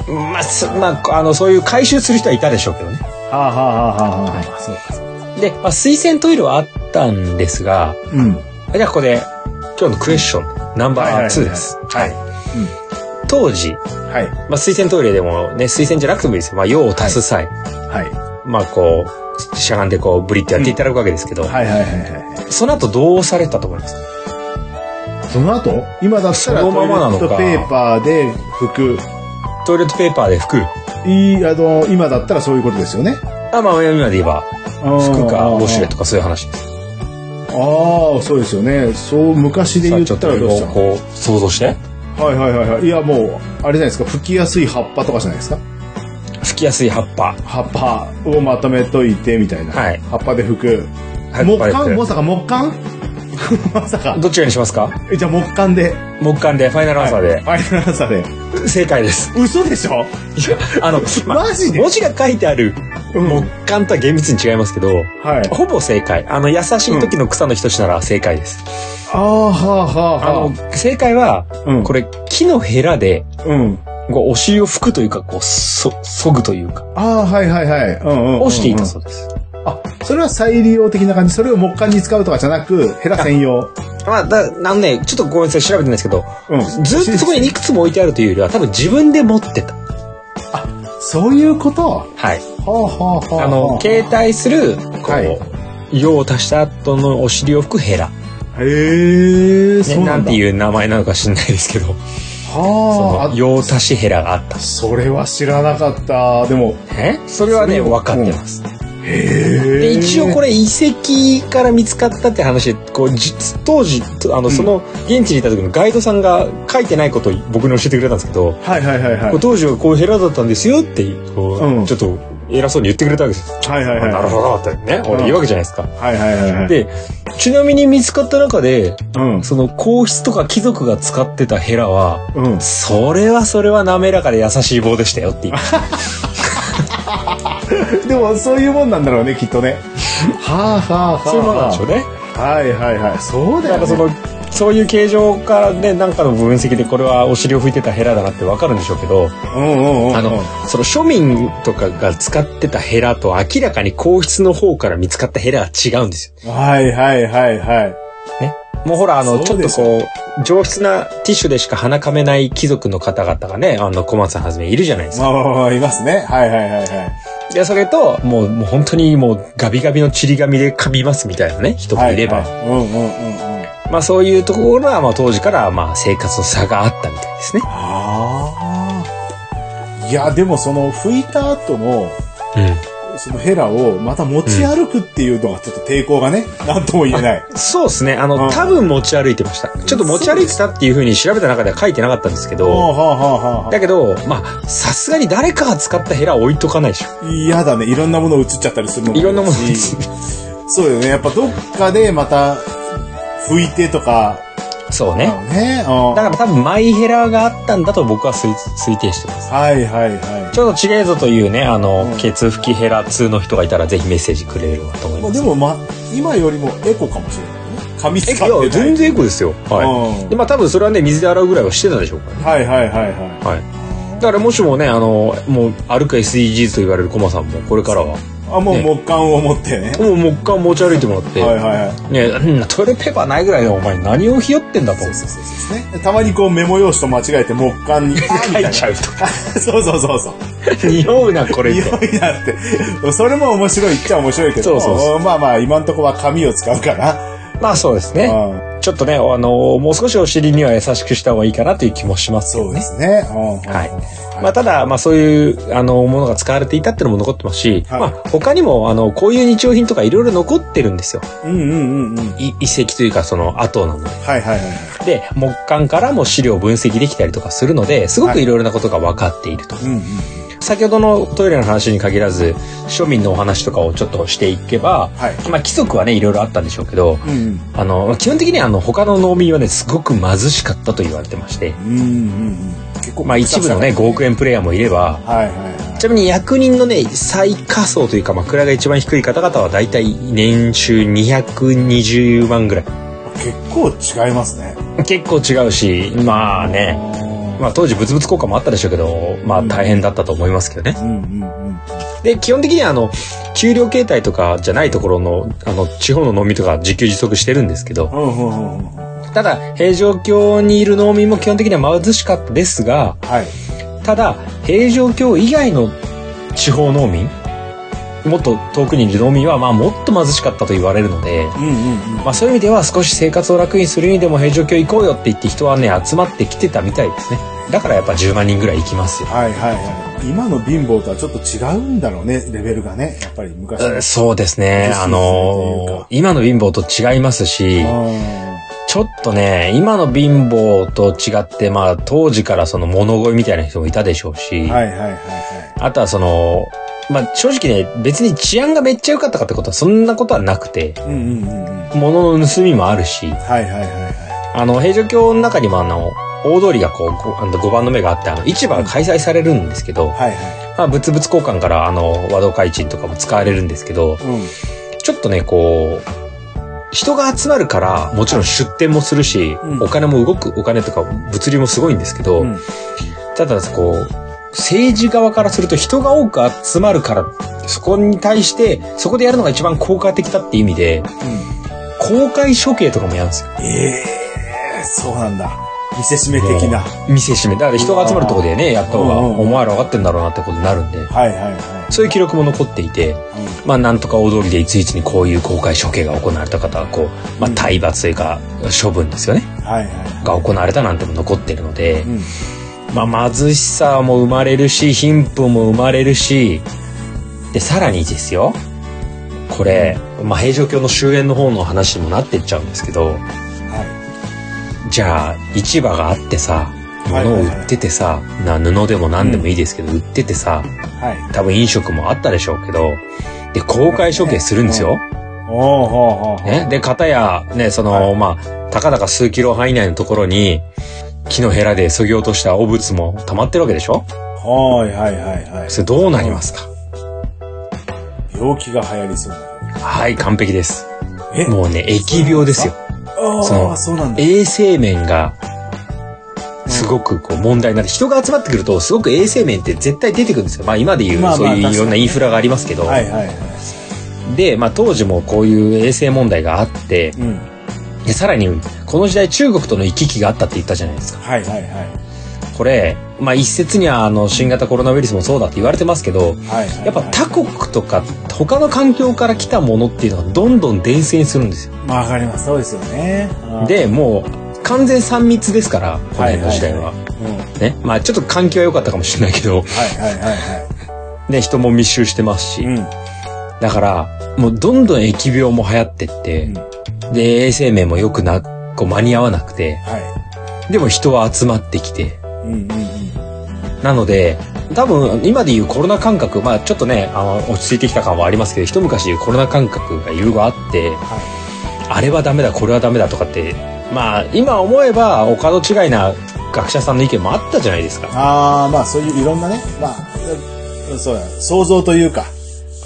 まあ、すまあ、あの、そういう回収する人はいたでしょうけどね。あ、はあはあはあはあ、そうかそうか。で、まあ、水洗トイレはあったんですが、うん。じゃあここで、今日のクエスチョン、ナンバー2です。はい。当時、はい。まあ、水洗トイレでもね、水洗じゃなくてもいいですよ。まあ、用を足す際、はまあ、こう、しゃがんでこう、ブリってやっていただくわけですけど、い。はいはいはいはい。その後どうされたと思います？その後？今だったらトイレットペーパーで拭く。トイレットペーパーで拭く。いい、あの、今だったらそういうことですよね。あ、まあ、今で言えば、拭くか、ウォシュレット。トかそういう話です。ああ、そうですよね。そう、昔で言ったとらどうしたの？こう、想像して。はいはいはいはい。いや、もう、あれじゃないですか。拭きやすい葉っぱとかじゃないですか？拭きやすい葉っぱ。葉っぱをまとめといて、みたいな。はい葉っぱで拭く。木管？まさか木管？まさか。どっちらにしますか？えじゃあ木管で。木管で、ファイナルアンサーで。はいファイナルアンサーで。正解です。嘘でしょ？いや、あの、ま マジで？文字が書いてあるうん木管とは厳密に違いますけど、はい。ほぼ正解。あの、優しい時の草の人なら正解です。ああ、はあ、はあ、あはの、正解は、あ。うん。これ、木のヘラで、うん。こうお尻を拭くというか、こう、そ、そぐというか、ああ、はいはいはい。うんうんうんうん。をしていたそうです。あ、それは再利用的な感じ。それを木管に使うとかじゃなく、ヘラ専用。まあ、だ、あのね、ちょっとごめんなさい、調べてないですけど、うん。ずっとそこにいくつも置いてあるというよりは、多分自分で持ってた。そういうこと？ははい。あ、はあ、はあ。あの、携帯する、こはう、用を足した後のお尻を拭くヘラ。へえ、ね、なだ。なんんていう名前なのか知んないですけど、そはあの、用足しヘラがあった。それは知らなかった。でも、え？それはね、分かってます。で、一応これ遺跡から見つかったって話で、こう、じ当時、あの、その、現地にいた時のガイドさんが書いてないことを僕に教えてくれたんですけど、はいはいはい当時はこういうヘラだったんですよって、こう、うんちょっと偉そうに言ってくれたわけですよ。はいはいはい。なるほどってね、俺言うわけじゃないですか。はいはいはいはい。、で、ちなみに見つかった中で、うん。その皇室とか貴族が使ってたヘラは、うん。それはそれは滑らかで優しい棒でしたよって言って。でも、そういうもんなんだろうね、きっとね。はあはあはあ。そういうものなんでしょうね。はいはいはい。そうだよ、ね。なんかその、そういう形状からね、なんかの分析でこれはお尻を拭いてたヘラだなってわかるんでしょうけど、うんうんうんうん。あの、その庶民とかが使ってたヘラと明らかに皇室の方から見つかったヘラは違うんですよ。はいはいはいはい。ね。もうほら、あの、ちょっとこう、上質なティッシュでしか鼻かめない貴族の方々がね、あの、小松さんはじめいるじゃないですか。まあ、いますね。はいはいはいはい。で、それと、もう、もう本当にもうガビガビのちり紙で噛みますみたいなね、人もいれば、はいはいうんうんうんうん。まあそういうところは、まあ当時から、まあ生活の差があったみたいですね。ああ。いや、でもその拭いた後の、うん。そのヘラをまた持ち歩くっていうのがちょっと抵抗がね、なんとも言えない。そうですね。あうんの、多分持ち歩いてました。ちょっと持ち歩いてたっていうふうに調べた中では書いてなかったんですけはあど、だけど、まあ、さすがに誰かが使ったヘラ置いとかないでしょ。あ。嫌だね。いろんなもの映っちゃったりするのもいろんなものそうよね。やっぱどっかでまた拭いてとか、そうね。ね。うんだから多分マイヘラがあったんだと僕は推推定してます。はいはいはちょっと違えぞというね、あの、うんケツ拭きヘラ2の人がいたらぜひメッセージくれればと思いい。まあます。でもま、今よりもエコかもしれないね。紙使え、ってない。いや、全然エコですよ。はい。うんで、まあ多分それはね、水で洗うぐらいはしてたでしょうからね。はいはいはいはい。はい。だからもしもね、あの、もう歩く SDGs と言われるコマさんもこれからは、あ、もうね木管を持ってね。もう木管持ち歩いてもらって、はいはいはい。ね、うんトイレペーパーないぐらいでお前何をひよってんだとそうそうそうそうですね。たまにこうメモ用紙と間違えて木管に書いちゃうとか。そうそうそうそう。匂うな、これと。匂いだって。それも面白いっちゃ面白いけど、そうそうそまあまあ今んとこは紙を使うから、まあそうですね。うんちょっとね、あの、もう少しお尻には優しくした方がいいかなという気もしますよね。そうですね。ははいまあ、ただ、まあ、そういう、あの、ものが使われていたっていうのも残ってますし、はいまあ、他にも、あの、こういう日用品とかいろいろ残ってるんですよ。うんうんうんうん。い遺跡というか、その後なので。はいはいはい。で、木簡からも資料を分析できたりとかするので、すごくいろいろなことが分かっていると。うんうん。先ほどのトイレの話に限らず、庶民のお話とかをちょっとしていけば、はい。まあ、規則はね、いろいろあったんでしょうけど、うんうん。あの、基本的にあの、他の農民はね、すごく貧しかったと言われてまして、うんうんうん。結構まあ、一部のね、5億円プレイヤーもいれば、はいはいはい。ちなみに役人のね、最下層というか、まあ、位が一番低い方々はだいたい年収220万ぐらい。結構違いますね。結構違うし、まあね、まあ当時物々交換もあったでしょうけど、まあ大変だったと思いますけどね。うんうんうん。で、基本的にはあの、給料形態とかじゃないところの、あの、地方の農民とか自給自足してるんですけど。ただ、平城京にいる農民も基本的には貧しかったですが、はい。ただ、平城京以外の地方農民、もっと遠くにいる農民は、まあもっと貧しかったと言われるので。まあそういう意味では少し生活を楽にする意味でも平城京行こうよって言って人はね、集まってきてたみたいですね。だからやっぱ10万人ぐらい行きますよ。はいはいはい。今の貧乏とはちょっと違うんだろうね、レベルがね。やっぱり昔の。うんそうですね。あのー今の貧乏と違いますし、あちょっとね、今の貧乏と違って、まあ当時からその物乞いみたいな人もいたでしょうし、ーはいはいはいはい。あとはその、まあ正直ね、別に治安がめっちゃ良かったかってことはそんなことはなくて、うんうんうんうん。はい物の盗みもあるし、はいはいはあの、平城京の中にもあの、大通りがこう、ごあの5番の目があって、あの、市場が開催されるんですけど、い。はいはい。まあ、物々交換から、あの、和道開鎮とかも使われるんですけど、うん。ちょっとね、こう、人が集まるから、もちろん出店もするし、うんお金も動く、お金とか物流もすごいんですけど、うんただ、こう、政治側からすると人が多く集まるから、そこに対して、そこでやるのが一番効果的だっていう意味で、公開処刑とかもやるんですよ。ええそうなんだ。見せしめ的な。見せしめ。だから人が集まるところでね、やった方が、うんうんお前ら分かってんだろうなってことになるんで、はいはいはい。そういう記録も残っていて、まあなんとか大通りでいついつにこういう公開処刑が行われた方は、こう、まあうん体罰というか、処分ですよね。はいはい。が行われたなんても残ってるのでう、ん。まあ貧しさも生まれるし、貧富も生まれるし、で、さらにですよ、これ、まあ平城京の終焉の方の話にもなってっちゃうんですけど、はじゃあ、市場があってさ、はい物を売っててさ、な布でも何でもいいですけど、売っててさ、い。はい。多分飲食もあったでしょうけど、で、公開処刑するんですよ。おーほうほうほう。ね。で、片や、ね、その、はいまあ、たかだか数キロ範囲内のところに、木のヘラで削ぎ落とした汚物も溜まってるわけでしょ？はいはいはいはい。それどうなりますか？病気が流行りそうな。はい、完璧です。え？もうね、疫病ですよ。あそうあ、そうなんだ。衛生面が、すごくこう問題になって、人が集まってくると、すごく衛生面って絶対出てくるんですよ。まあ今で言う、そういういろんなインフラがありますけど、はいはいはい。で、まあ当時もこういう衛生問題があって、うん。でさらに、この時代中国との行き来があったって言ったじゃないですか。はいはいはい。これ、まあ一説にはあの新型コロナウイルスもそうだって言われてますけど、はいはい。やっぱ他国とか他の環境から来たものっていうのはどんどん伝染するんですよ。まあわかります。そうですよね。で、もう完全3密ですから、この辺の時代は。うん。はいね。まあちょっと環境は良かったかもしれないけど、はいはいはね、人も密集してますし。い。うん。だから、もうどんどん疫病も流行ってって、うんで、衛生面も良くな、こう間に合わなくて、はでも人は集まってきて、い。うんうんうん。なので、多分今でいうコロナ感覚、まあちょっとね、あの、落ち着いてきた感はありますけど、一昔いうコロナ感覚がいろいろあって、はあれはダメだ、これはダメだとかって、まあ今思えばお門違いな学者さんの意見もあったじゃないですか。ああ、まあそういういろんなね、まあ、うんそうだ、想像というか、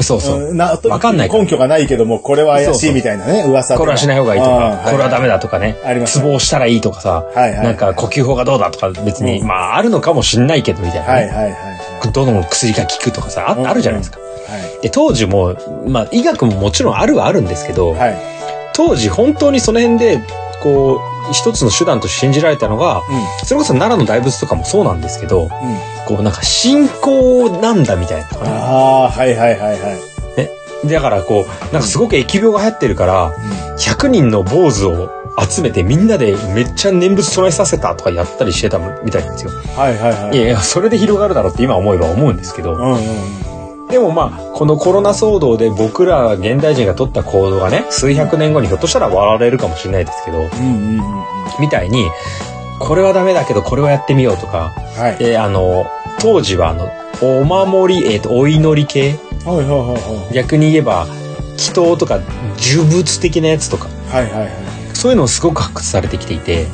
そうそう。うんなわかんない根拠がないけども、これは怪しいみたいなね、噂これはしない方がいいとか、これはダメだとかねあり、ますツボをしたらいいとかさ、なんか呼吸法がどうだとか別に、うんまああるのかもしんないけどみたいなね、はいはいはいはい。どの薬が効くとかさ、ああるじゃないですか。はで、当時も、まあ医学ももちろんあるはあるんですけど、い。はい。当時本当にその辺で、こう、一つの手段と信じられたのが、それこそ奈良の大仏とかもそうなんですけど、うん。うん。こうなんか信仰なんだみたいなとかねああ、はいはいはいはい。だからこうなんかすごく疫病が流行ってるから100人の坊主を集めてみんなでめっちゃ念仏唱えさせたとかやったりしてたみたいなんですよ。はいはいはい。いやいやそれで広がるだろうって今思えば思うんですけど、うんうんでもまあこのコロナ騒動で僕ら現代人が取った行動がね数百年後にひょっとしたら笑われるかもしれないですけどうん。うんうんうん。みたいにこれはダメだけどこれはやってみようとかはい。であの当時はあのお守り、えっとお祈り系？はいはいはいはい。逆に言えば祈祷とか呪物的なやつとかはいはいはい。そういうのをすごく発掘されてきていて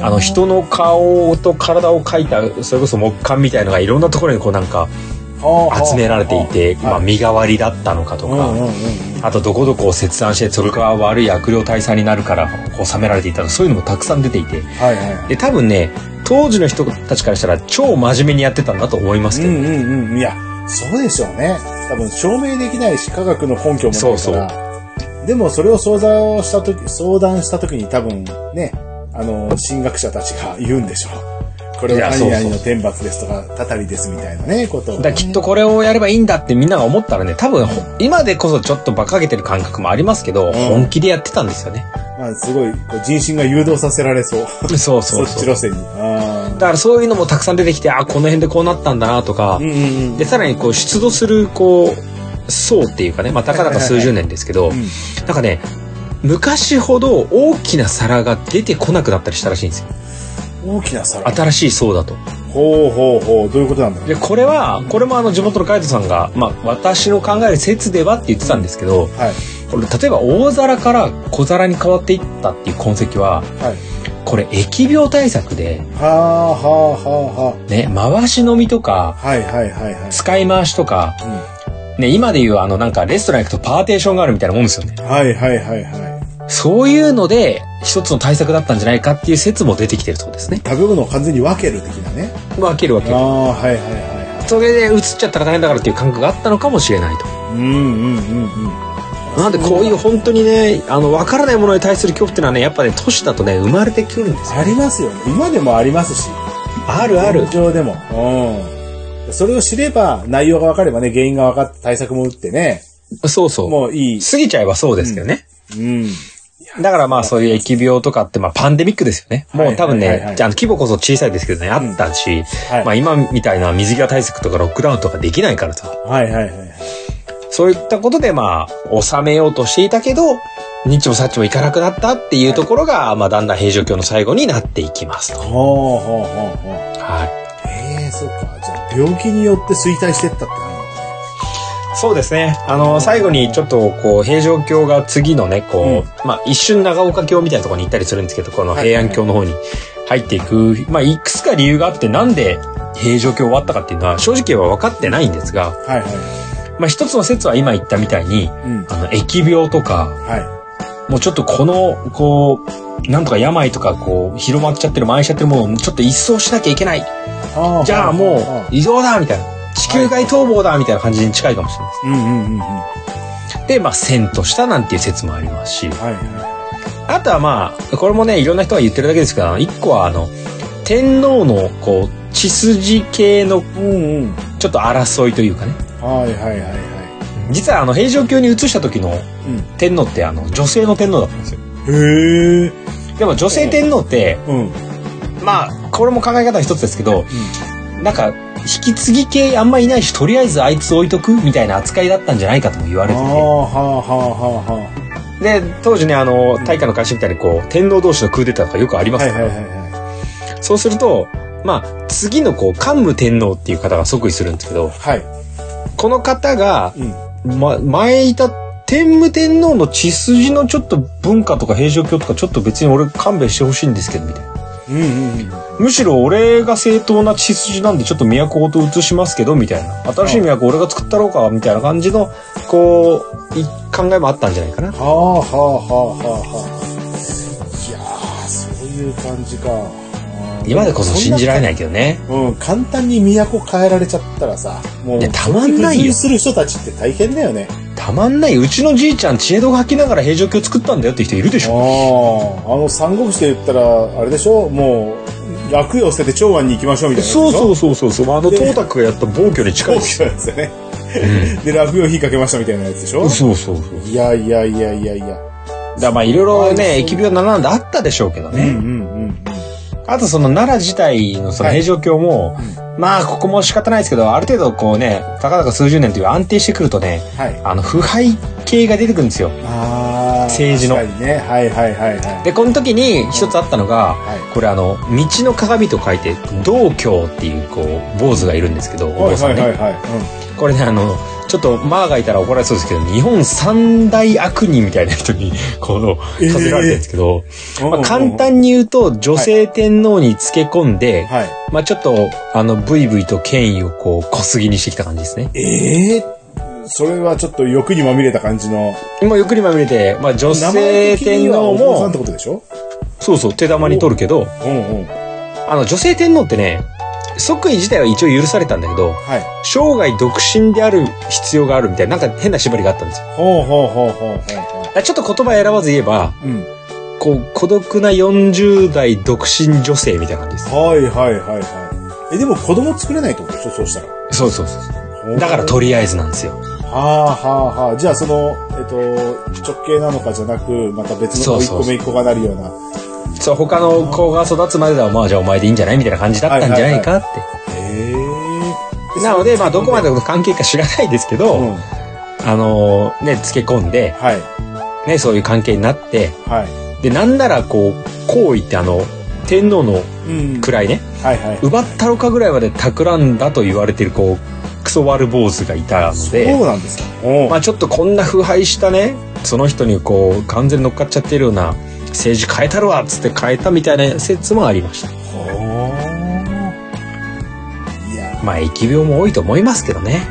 あの人の顔と体を描いたそれこそ木簡みたいのがいろんなところにこうなんか集められていて、まあ、身代わりだったのかとか、あとどこどこを切断してそれが悪い悪霊退散になるから収められていたとそういうのもたくさん出ていて。で多分ね当時の人たちからしたら超真面目にやってたんだと思いますけど、うんうんうん。いや、そうでしょうね。多分証明できないし、科学の根拠もないから。そうそうでもそれを相談したとき、相談したときに多分ね、あの、進学者たちが言うんでしょう。これは何々の天罰ですとか、たたりですみたいなね、ことをね、だきっとこれをやればいいんだってみんなが思ったらね多分ほ今でこそちょっと馬鹿げてる感覚もありますけど、本気でやってたんですよね。まあ、すごい、人心が誘導させられそう。そうそそう。っち路線に。あだからそういうのもたくさん出てきてあこの辺でこうなったんだなとか、ーうんうんうん。でさらにこう出土するこう層っていうかねまあたかだか数十年ですけど、うん。なんかね昔ほど大きな皿が出てこなくなったりしたらしいんですよ大きな皿。新しい層だとほうほうほう。どういうことなんだろう。でこれはこれもあの地元のカイトさんが、まあ、私の考える説ではって言ってたんですけどはい。これ例えば大皿から小皿に変わっていったっていう痕跡ははい。これ疫病対策ではあはあはあはね回し飲みとかあ。はいはいはいはい。使い回しとか、ね、今でいうあのなんかレストラン行くとパーテーションがあるみたいなもんですよね。はいはいはいはい。そういうので一つの対策だったんじゃないかっていう説も出てきてるそうですね。食べ物を完全に分ける的なね。分ける分けああ、る。はいはいはいはそれで移っちゃったら大変だからっていう感覚があったのかもしれないと。い。うんうんうんうん。なんでこういう本当にね、あの、分からないものに対する恐怖っていうのはね、やっぱね、都市だとね、生まれてくるんですよ。ありますよね。今でもありますし。あるある。現状でも。うん。それを知れば、内容が分かればね、原因が分かって対策も打ってね、そうそう。もういい。過ぎちゃえばそうですけどね。うん。だからまあそういう疫病とかってまあパンデミックですよね。もう多分ねじゃあ規模こそ小さいですけどね、あったし、はいまあ今みたいな水際対策とかロックダウンとかできないからさ。はいはいはい。そういったことでまあ、収めようとしていたけど、日もさっちもいかなくなったっていうところが、まあだんだん平城京の最後になっていきますと。ほうほうほうほう。はい。ええそうか。じゃあ、病気によって衰退してったって。そうですね。あの、最後にちょっと、こう、平城京が次のね、こう、うんまあ、一瞬長岡京みたいなところに行ったりするんですけど、この平安京の方に入っていく、まあ、いくつか理由があって、なんで平城京終わったかっていうのは、正直は分かってないんですが、はいはい。まあ、一つの説は今言ったみたいに、うん。あの、疫病とか、はもうちょっとこの、こう、なんとか病とか、こう、広まっちゃってる、蔓延しちゃってるものをちょっと一掃しなきゃいけない。じゃあもう、異常だみたいな。地球外逃亡だみたいな感じに近いかもしれないです。で、まあ、遷としたなんていう説もありますし、いはあとはまあ、これもね、いろんな人が言ってるだけですけど、一個はあの、天皇の、こう、血筋系の。ちょっと争いというかね。はいはいはいはい。実はあの、平城京に移した時のうん。天皇って、あの、女性の天皇だったんですよ。へえ。でも女性天皇って、うん。まあ、これも考え方の一つですけど、なんか、引き継ぎ系あんまいないし、とりあえずあいつ置いとくみたいな扱いだったんじゃないかとも言われてて。ああ、はあはあはあはで、当時ね、あの、大化の改新みたいにこう、天皇同士のクーデターとかよくありあ。ますから、はいはいはいはそうすると、まあ、次のこう、桓武天皇っていう方が即位するんですけど、い。はい。この方が、うん。ま、前いた天武天皇の血筋のちょっと文化とか平城京とかちょっと別に俺勘弁してほしいんですけど、みたいな。うんうんうん。むしろ俺が正当な血筋なんでちょっと都ごと移しますけど、みたいな。新しい都俺が作ったろうか、みたいな感じの、こう、考えもあったんじゃないかな。はあはあはあはあはあ。いや、そういう感じか。今でこそ信じられないけどね。うん、簡単に都変えられちゃったらさ、もう、たまんないよする人たちって大変だよね。たまんない。うちのじいちゃん、知恵度吐きながら平城京作ったんだよって人いるでしあょ。あ、あの三国志で言ったら、あれでしょ？もう、楽を捨てて長安に行きましょうみたいな。。そうそううそうそうそう。あの、で東卓がやった暴挙に近いです。そうですよね。で、落葉火かけましたみたいなやつでしょ？そうそうそう。いやいやいやいやいや。だまあいろいろね、疫病7なんであったでしょうけどね。うんうんうん。あとその奈良自体のその平城京も、まあここも仕方ないですけど、ある程度こうね、たかだか数十年という安定してくるとね、はい。あの腐敗系が出てくるんですよ。ああ。政治のね。はいはいはいはい。で、この時に一つあったのが、はいこれあの、道の鏡と書いて、道教っていうこう、坊主がいるんですけど、おはい坊さんね。これね、あの、ちょっと、マーがいたら怒られそうですけど、日本三大悪人みたいな人に、この、えー数えられてるんですけど、うん。まあ、簡単に言うと、女性天皇につけ込んで、はい。まあちょっと、あの、ブイブイと権威をこう、小杉にしてきた感じですね。ええそれはちょっと欲にまみれた感じの。もうゆっくりまみれて、まあ女性天皇はお坊さんっもて、ことでしょ？そうそう、手玉に取るけど、うんうん。あの、女性天皇ってね、即位自体は一応許されたんだけど、はい。生涯独身である必要があるみたいな、なんか変な縛りがあったんですよ。ほうほうほうほうほうちょっと言葉選ばず言えば、う。うん。こう、孤独な40代独身女性みたいな感じです。はいはいはいはい。え、でも子供作れないってことでしょ？そうしたら。そうそうそう。だからとりあえずなんですよ。はあはあはあ。じゃあその、えっと、直系なのかじゃなく、また別の子一そうそう個目一個がなるような。そう、他の子が育つまでは、まあじゃあお前でいいんじゃないみたいな感じだったんじゃないかって。へえ。なので、まあどこまでの関係か知らないですけど、うん。あのーね、つけ込んで、はい。ね、そういう関係になって、はい。で、なんならこう、行為ってあの、天皇のうん。位ね、はいはい。奪ったろかぐらいまで企んだと言われてるこうクソ悪坊主がいたのそうでなんですか。おまあちょっとこんな腐敗したねその人にこう完全に乗っかっちゃってるような政治変えたるわっつって変えたみたいな説もありました。まあ疫病も多いと思いますけどね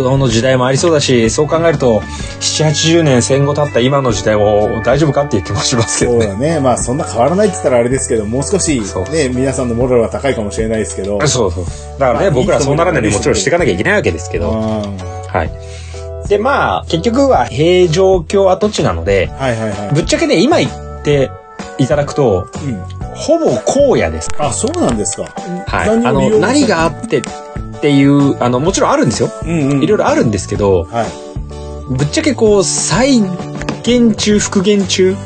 あどの時代もありそうだしそう考えると780年戦後経った今の時代も大丈夫かっていう気もしますけどねそうだね。まあそんな変わらないって言ったらあれですけど、もう少しね、皆さんのモラルは高いかもしれないですけど。そうそうだからね、まあ僕らそうならないようにもちろんしていかなきゃいけないわけですけどあはいでまあ結局は平城京跡地なのでーはいはいはい。ぶっちゃけね、今言っていただくと、うん。ほぼ荒野です。あ、そうなんですか。はい。あの、何があってっていう、あの、もちろんあるんですよ。うんうん。いろいろあるんですけど、はい。ぶっちゃけこう、再現中、復元中。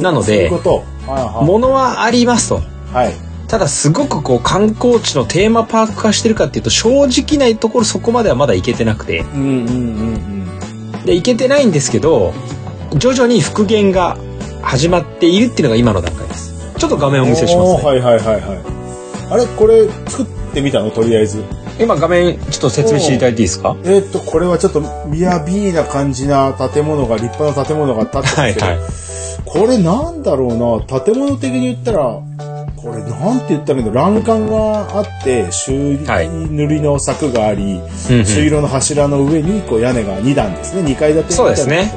なので。ものはありますと。はい。ただ、すごくこう、観光地のテーマパーク化してるかっていうと、正直ないところそこまではまだ行けてなくて。うんうんうんうん。で、行けてないんですけど、徐々に復元が始まっているっていうのが今の段階です。ちょっと画面をお見せしますね。はいはいはいはい。あれこれ作ってみたのとりあえず。今画面ちょっと説明していただいていいですか？えーっと、これはちょっと、みやびな感じな建物が、立派な建物が建ってますけど、はいはい。これなんだろうな、建物的に言ったら、これなんて言ったらいいの？欄干があって、修理はい塗りの柵があり、朱色の柱の上にこう屋根が2段ですね。2階建てそうですね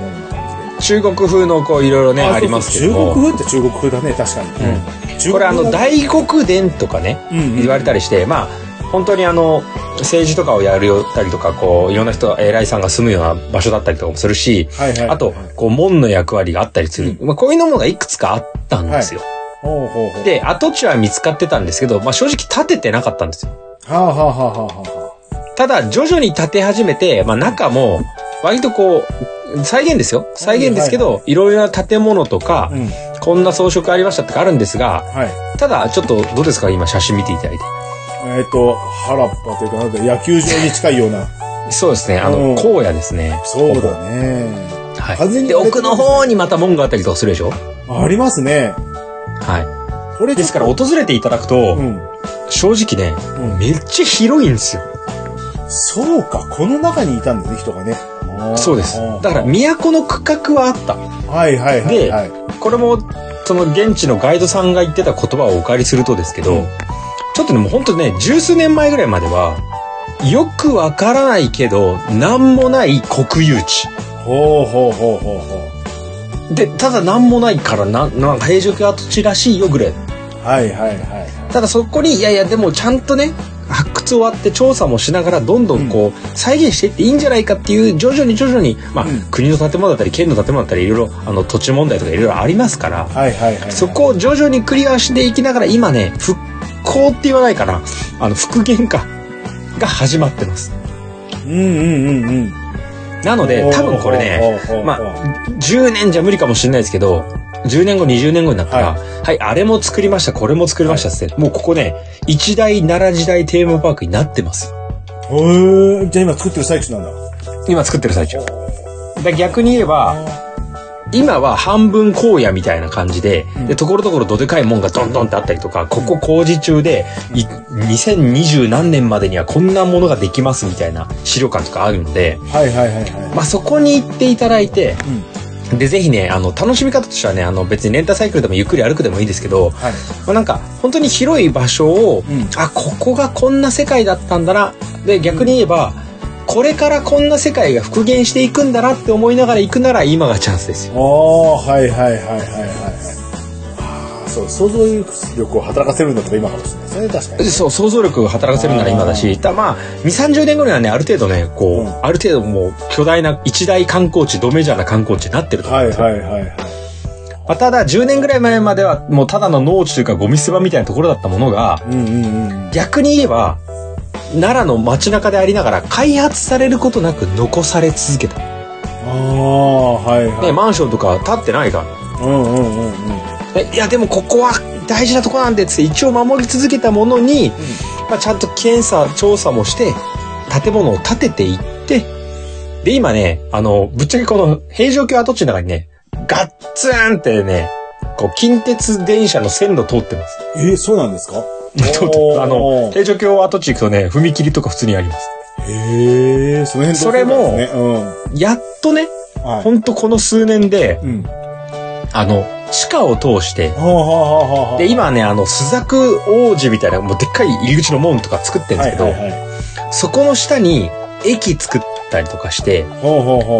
中国風のこういろいろねありますけど中国風って中国風だね、確かに。これあの大黒殿とかね言われたりしてまあ本当にあの政治とかをやるよったりとかこういろんな人偉いさんが住むような場所だったりとかもするし。あとこう門の役割があったりする、まあ、こういうのもがいくつかあったんですよ。で跡地は見つかってたんですけど、まあ、正直建ててなかったんですよ。はあはあはあはあはただ徐々に建て始めて、まあ、中も割とこう再現ですよ再現ですけど、いろいろな建物とかあ。、うん。こんな装飾ありましたとかあるんですが、はい。ただちょっとどうですか今写真見ていただいて。えっ、と、原っぱというか、なんだ野球場に近いような。そうですね、あうんの、荒野ですね。そうだね。はい。完全にで、奥の方にまた門があったりとかするでしょ？ありますね。はこれい。ですから訪れていただくと、うん。正直ね、うんめっちゃ広いんですよ。そうか、この中にいたんですね、人がね。そうです。だから、都の区画はあった。はいはいはいではい。これも、その現地のガイドさんが言ってた言葉をお借りするとですけど、うんちょっとね、もう本当ね、十数年前ぐらいまでは、よくわからないけど、なんもない国有地。ほうほうほうほうほで、ただなんもないから、な、なんか平城京跡地らしいよぐらい。う。はいはいはい。ただそこに、いやいや、でもちゃんとね、発掘終わって調査もしながら、どんどんこう、再現していっていいんじゃないかっていう、徐々に徐々に、まあ、うん国の建物だったり、県の建物だったり、いろいろ、あの、土地問題とかいろいろありますから。そこを徐々にクリアしていきながら、今ね、復興って言わないかな。あの、復元か。が始まってます。うんうんうんうん。なので、多分これね、ねまあ、10年じゃ無理かもしれないですけど、10年後、20年後になったら、ははい、あれも作りました、これも作りましたっつって、もうここね、一大奈良時代テーマパークになってますよ。へえ、じゃあ今作ってる最中なんだ。今作ってる最中。で逆に言えば、今は半分荒野みたいな感じで、で、ところどころどでかいもんがドンドンってあったりとか、ここ工事中で、い2020何年までにはこんなものができますみたいな資料館とかあるので、はいはいはいはまあ、そこに行っていただいて、い。で、ぜひね、あの、楽しみ方としてはね、あの、別にレンタサイクルでもゆっくり歩くでもいいですけど、はい。まあ、なんか、本当に広い場所を、うんあ、ここがこんな世界だったんだな。で、逆に言えば、これからこんな世界が復元していくんだなって思いながら行くなら今がチャンスですよ。ああ、はいはいはいはいはいそう、想像力を働かせるんだったら今かもしれないですね、確かに。そう、想像力を働かせるなら今だし、ただまあ、2、30年後にはね、ある程度ね、こう、うんある程度もう巨大な一大観光地、ドメジャーな観光地になってると思うんですよ。はいはいはいはい。まあ、ただ、10年ぐらい前までは、もうただの農地というかゴミ捨て場みたいなところだったものが、うんうんうん。逆に言えば、奈良の街中でありながら開発されることなく残され続けた。ああ、はいはい。ね、マンションとか建ってないから。うんうんうんうん。えいや、でもここは大事なとこなんでっつって一応守り続けたものに、まあ、ちゃんと検査、調査もして、建物を建てていって、で、今ね、あの、ぶっちゃけこの平城京跡地の中にね、ガッツンってね、こう、近鉄電車の線路通ってます。えー、そうなんですか？あの、平城京跡地行くとね、踏切とか普通にあります。へえ、その辺それもどうなんやっとね、うん。はい。ほんとこの数年で、うん。あの、地下を通して。で、今ね、あの、朱雀王子みたいな、もうでっかい入り口の門とか作ってるんですけど。そこの下に駅作ったりとかして。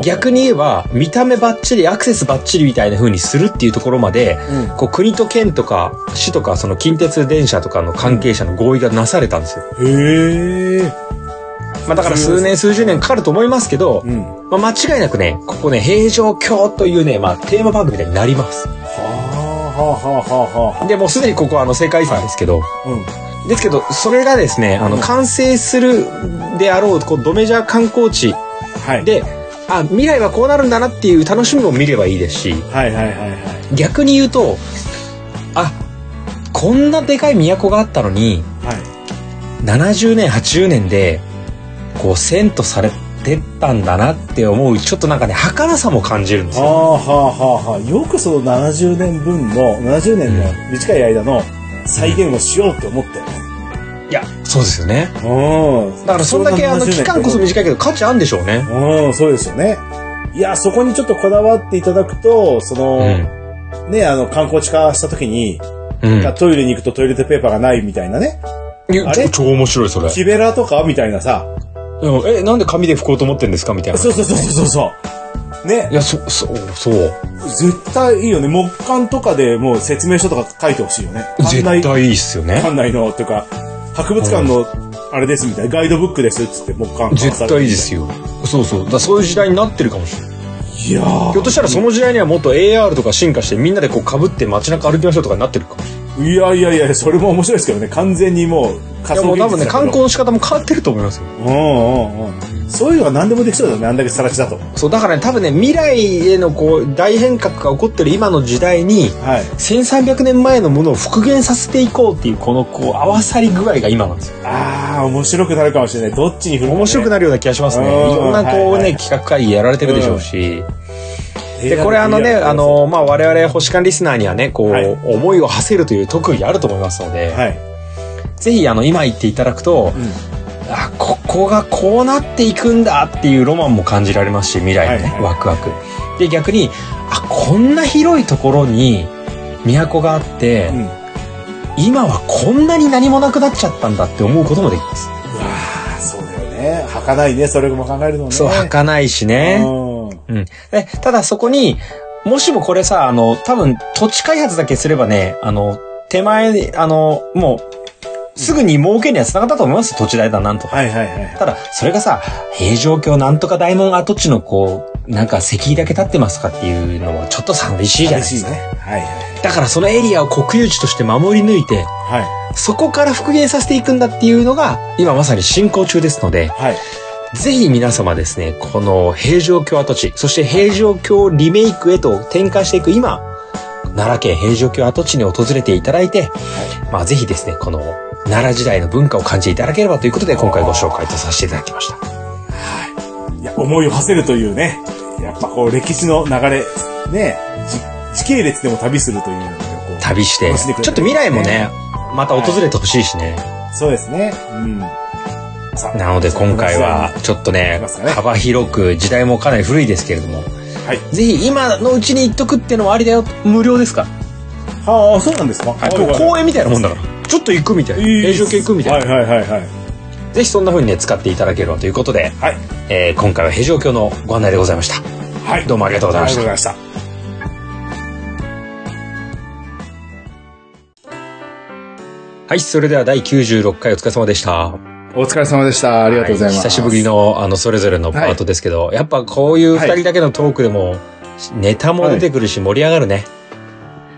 逆に言えば、見た目バッチリ、アクセスバッチリみたいな風にするっていうところまで、うん。こう国と県とか市とかその近鉄電車とかの関係者の合意がなされたんですよ。へえ。まあだから数年数十年かかると思いますけど、うん。まあ間違いなくね、ここね、平城京というね、まあテーマパークみたいになります。はあはあはあはあはで、もうすでにここはあの世界遺産ですけど、あ。うん。ですけど、それがですね、あの、うん完成するであろう、こう、ドメジャー観光地はい。、で、あ、未来はこうなるんだなっていう楽しみも見ればいいですし、はいはいはいはい。逆に言うと、あ、こんなでかい都があったのに、はい。70年、80年で、こう、遷都されてったんだなって思う、ちょっとなんかね、儚さも感じるんですよ。はあはあはあはあ。よくその70年分の、70年の短い間の再現をしようって思ったよね。いや、そうですよね。うん。だからそんだけあの、期間こそ短いけど価値あるんでしょうね。うん、そうですよね。いや、そこにちょっとこだわっていただくと、その、うん。ね、あの、観光地化した時に、うん。トイレに行くとトイレットペーパーがないみたいなね。あれ？超面白い、それ。木べらとかみたいなさ。うんえ、なんで紙で拭こうと思ってんですか？みたいな。そうそうそうそうそう。ねい、や、そ、そう、そう。絶対いいよね。木簡とかでもう説明書とか書いてほしいよね。絶対いいっすよね。館内の、というか、博物館の、あれですみたいな、ガイドブックですっつって木簡絶対いいですよ。そうそう。だそういう時代になってるかもしれない。いやーひょっとしたらその時代にはもっと AR とか進化してみんなでこう被って街中歩きましょうとかになってるかもしれない。いやいやいや、それも面白いですけどね。完全にもう仮いやもう多分ね、想現実だけど観光の仕方も変わってると思いますよ。うんうんうん。そういうのが何でもできそうだよね。あんだけさら地だと。そう、だからね、多分ね、未来へのこう、大変革が起こってる今の時代に、はい。1300年前のものを復元させていこうっていう、このこう、合わさり具合が今なんですよ。ああ、面白くなるかもしれない。どっちに振るかね面白くなるような気がしますね。うんいろんなこうね、はいはい企画会議やられてるでしょうし。で、これあのね、あの、まあ、我々星間リスナーにはね、こう、はい思いを馳せるという特技あると思いますので、はい。ぜひあの、今言っていただくと、うんあ、ここがこうなっていくんだっていうロマンも感じられますし、未来のね、はいはいワクワク。で、逆に、あ、こんな広いところに都があって、うん。うわ今はこんなに何もなくなっちゃったんだって思うこともできます。あ、そうだよね。儚いね。それも考えるのね。そう、儚いしね。うん。うん。で、ただそこに、もしもこれさ、あの、多分土地開発だけすればね、あの、手前に、あの、もう、すぐに儲けには繋がったと思います土地代だなんとか。はいはいはい。ただ、それがさ、平城京なんとか大門跡地のこう、なんか席だけ立ってますかっていうのはちょっと寂しいじゃないですか。ね。はいはい。だからそのエリアを国有地として守り抜いて、はそこから復元させていくんだっていうのが、今まさに進行中ですので、い。はい。ぜひ皆様ですね、この平城京跡地、そして平城京リメイクへと転換していく今、奈良県平城京跡地に訪れていただいて、まあぜひですね、この奈良時代の文化を感じていただければということで、今回ご紹介とさせていただきました。いや、思いを馳せるというね、やっぱこう歴史の流れ、ね、じ時系列でも旅するというのう旅して、ちょっと未来もね、また訪れてほしいしね。そうですね。うん。なので今回は、ちょっとねね、幅広く、時代もかなり古いですけれども、はい。ぜひ今のうちに行っとくっていうのもありだよ。無料ですか？ああ、そうなんですか。はい、公園みたいなもんだから。ちょっと行くみたいな。平城京行くみたいな。はいはいはいはい。ぜひそんな風にね、使っていただければということで、はい。えー今回は平城京のご案内でございました。はい。どうもありがとうございましたありがとうございました。はい、それでは第96回お疲れ様でした。お疲れ様でした。ありがとうございます。は久しぶり。の、あの、それぞれのパートですけど、やっぱこういう二人だけのトークでも、ネタも出てくるし盛り上がるね。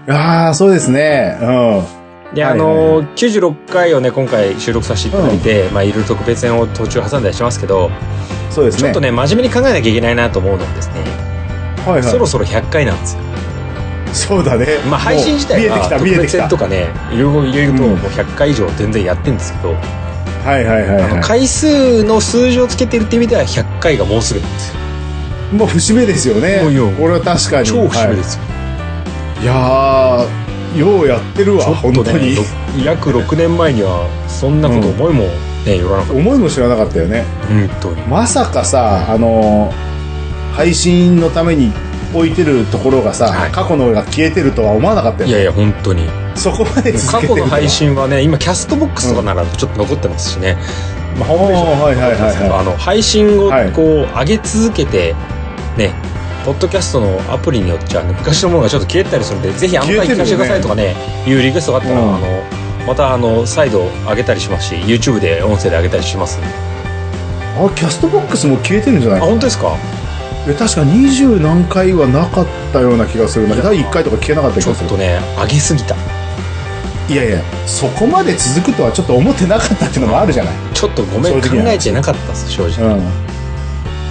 ああ、そうですね。うん。で、あはいはいのー、96回をね、今回収録させていただいて、まあ、いろいろ特別編を途中挟んだりしますけど、そうですね。ちょっとね、真面目に考えなきゃいけないなと思うのはですね、はいはい。そろそろ100回なんですよ。そうだね。まあ、配信自体は特別。編とかね、いろいろ入れるとうんもう100回以上全然やってるんですけど、はいはいはい、は回数の数字をつけてるって意味では100回がもうすぐなんですよ。い。もう節目ですよね。これは確かに。超節目ですよ。はい。いやー、ようやってるわ、ちょ本当に。、ろ約6年前にはそんなこと思いもね、よらなかっ思いも知らなかったよね。た。本当に。まさかさ、あのー配信のために置いてるところがさ、はい過去のが消えてるとは思わなかったよね。いやいや、本当に。そこまで続過去の配。信はね、今キャストボックスとかならちょっと残ってますしね。まあ、ホームページおーはいはいはいはいあの、配信をはいこう、上げ続けて、ね、ポッドキャストのアプリによっちゃ、ね、昔のものがちょっと消えてたりするんで、ぜひあの回聞かせてくださいとかね、いうリクエストがあったら、うんあの、またあの、再度上げたりしますし、YouTube で音声で上げたりします。あ、キャストボックスも消えてるんじゃないあ、本当ですか？え確か二十何回はなかったような気がするな。第1回とか消えなかった気がするちょっと。ね、上げすぎた。いやいや、そこまで続くとはちょっと思ってなかったっていうのもあるじゃない。ちょっとごめん、考えてなかったです、正直。うん。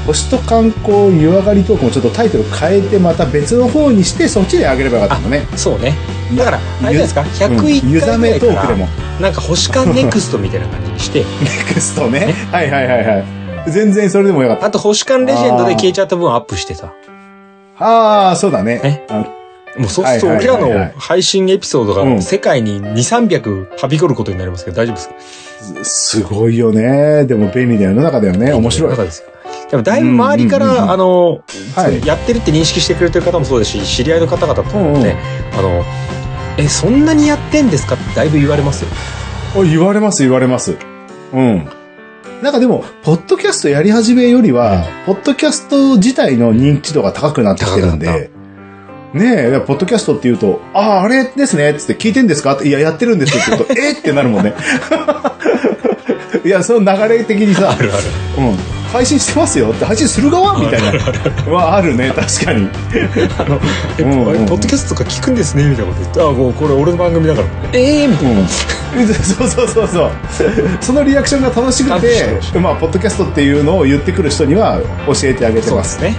星と観光湯上がりトークもちょっとタイトル変えてまた別の方にしてそっちであげればよかったのね。そうね。だから、あれじゃないですか、うん101湯冷め回ぐらいからトークでも。なんか星間ネクストみたいな感じにして、ネクストね。はいはいはいはい。全然それでもよかった。あと星間レジェンドで消えちゃった分アップしてさ。ああ、そうだねえ？あもうそうするとはい俺らの配信エピソードがうん。世界に2、300はびこることになりますけど大丈夫ですか？すごいよね。でも便利な世の中だよね。面白い。中ですもだいぶ周りから、あの、はい。やってるって認識してくれてる方もそうですし、知り合いの方々とかもうんうん。ね、あの、え、そんなにやってんですか？ってだいぶ言われますよ。お言われます言われます。うん。なんかでも、ポッドキャストやり始めよりは、ポッドキャスト自体の認知度が高くなってきてるんで、ねえ、ポッドキャストって言うと、ああ、あれですね、つって聞いてんですか？って、いや、やってるんですって言うと、え？ってなるもんね。いや、その流れ的にさ、あるある。うん。配信してますよって、配信する側みたいな。はあるね、確かに。え、うんうんうんポッドキャストとか聞くんですねみたいなこと言って、あ、もうこれ俺の番組だから。ええ？ー、みたいな。うん。そうそうそうそう。そのリアクションが楽しくて、まあ、ポッドキャストっていうのを言ってくる人には教えてあげてま。そうですすね。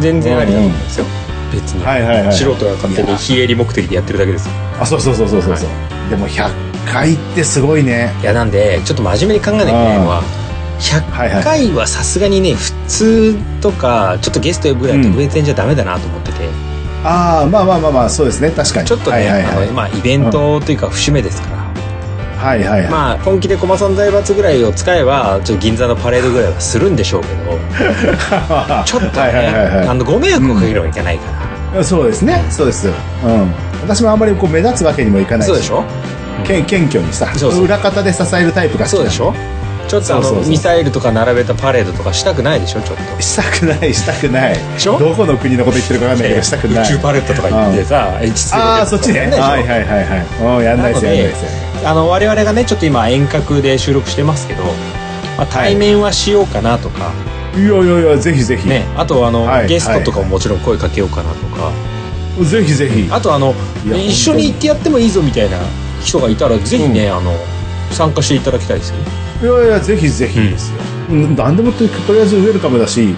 全然ありだと思うんですよ。別に。はいはいはい。素人が勝手に非営利目的でやってるだけですよ。あ、そうそうそうそうそうそう、でも100回ってすごいね。いや、なんで、ちょっと真面目に考えなきゃいけないのは、はいはい100回はさすがにね、普通とか、ちょっとゲスト呼ぶぐらいの特別編じゃダメだなと思ってて、ああ、まあまあまあまあ、そうですね。確かに。ちょっとね、はいはいはいあの、。まあ、イベントというか、節目ですから、はいはいはい。まあ、本気で駒さん財閥ぐらいを使えば、ちょっと銀座のパレードぐらいはするんでしょうけど、ちょっとね、はいはいはいはいあの、ご迷惑をかけるわけいけないから。そうですね。そうです。うん。私もあんまりこう目立つわけにもいかないし。そうでしょ？けん謙虚にさそうそう裏方で支えるタイプが好きそうでしょ？ちょっとあのそうそうそうミサイルとか並べたパレードとかしたくないでしょ？ちょっと。したくない、したくない。でしょ？どこの国のこと言ってるかわかんないけど、したくない。宇宙パレードとか言ってさ、H2 ああ、そっちね。やんないでしょ？はいはいはいはい。うん、やんないです、なのでやんないですよ。あの我々がねちょっと今遠隔で収録してますけど、まあ、対面はしようかなとか、いやいやいや、ぜひぜひ。ね、あとあの、はいゲストとかももちろん声かけようかなとか、ぜひぜひ。あとあの一緒に行ってやってもいいぞみたいな人がいたらぜひね、あの参加していただきたいですよね。いやいや、ぜひぜひですよ。うん、何でもととりあえずウェルカムだし、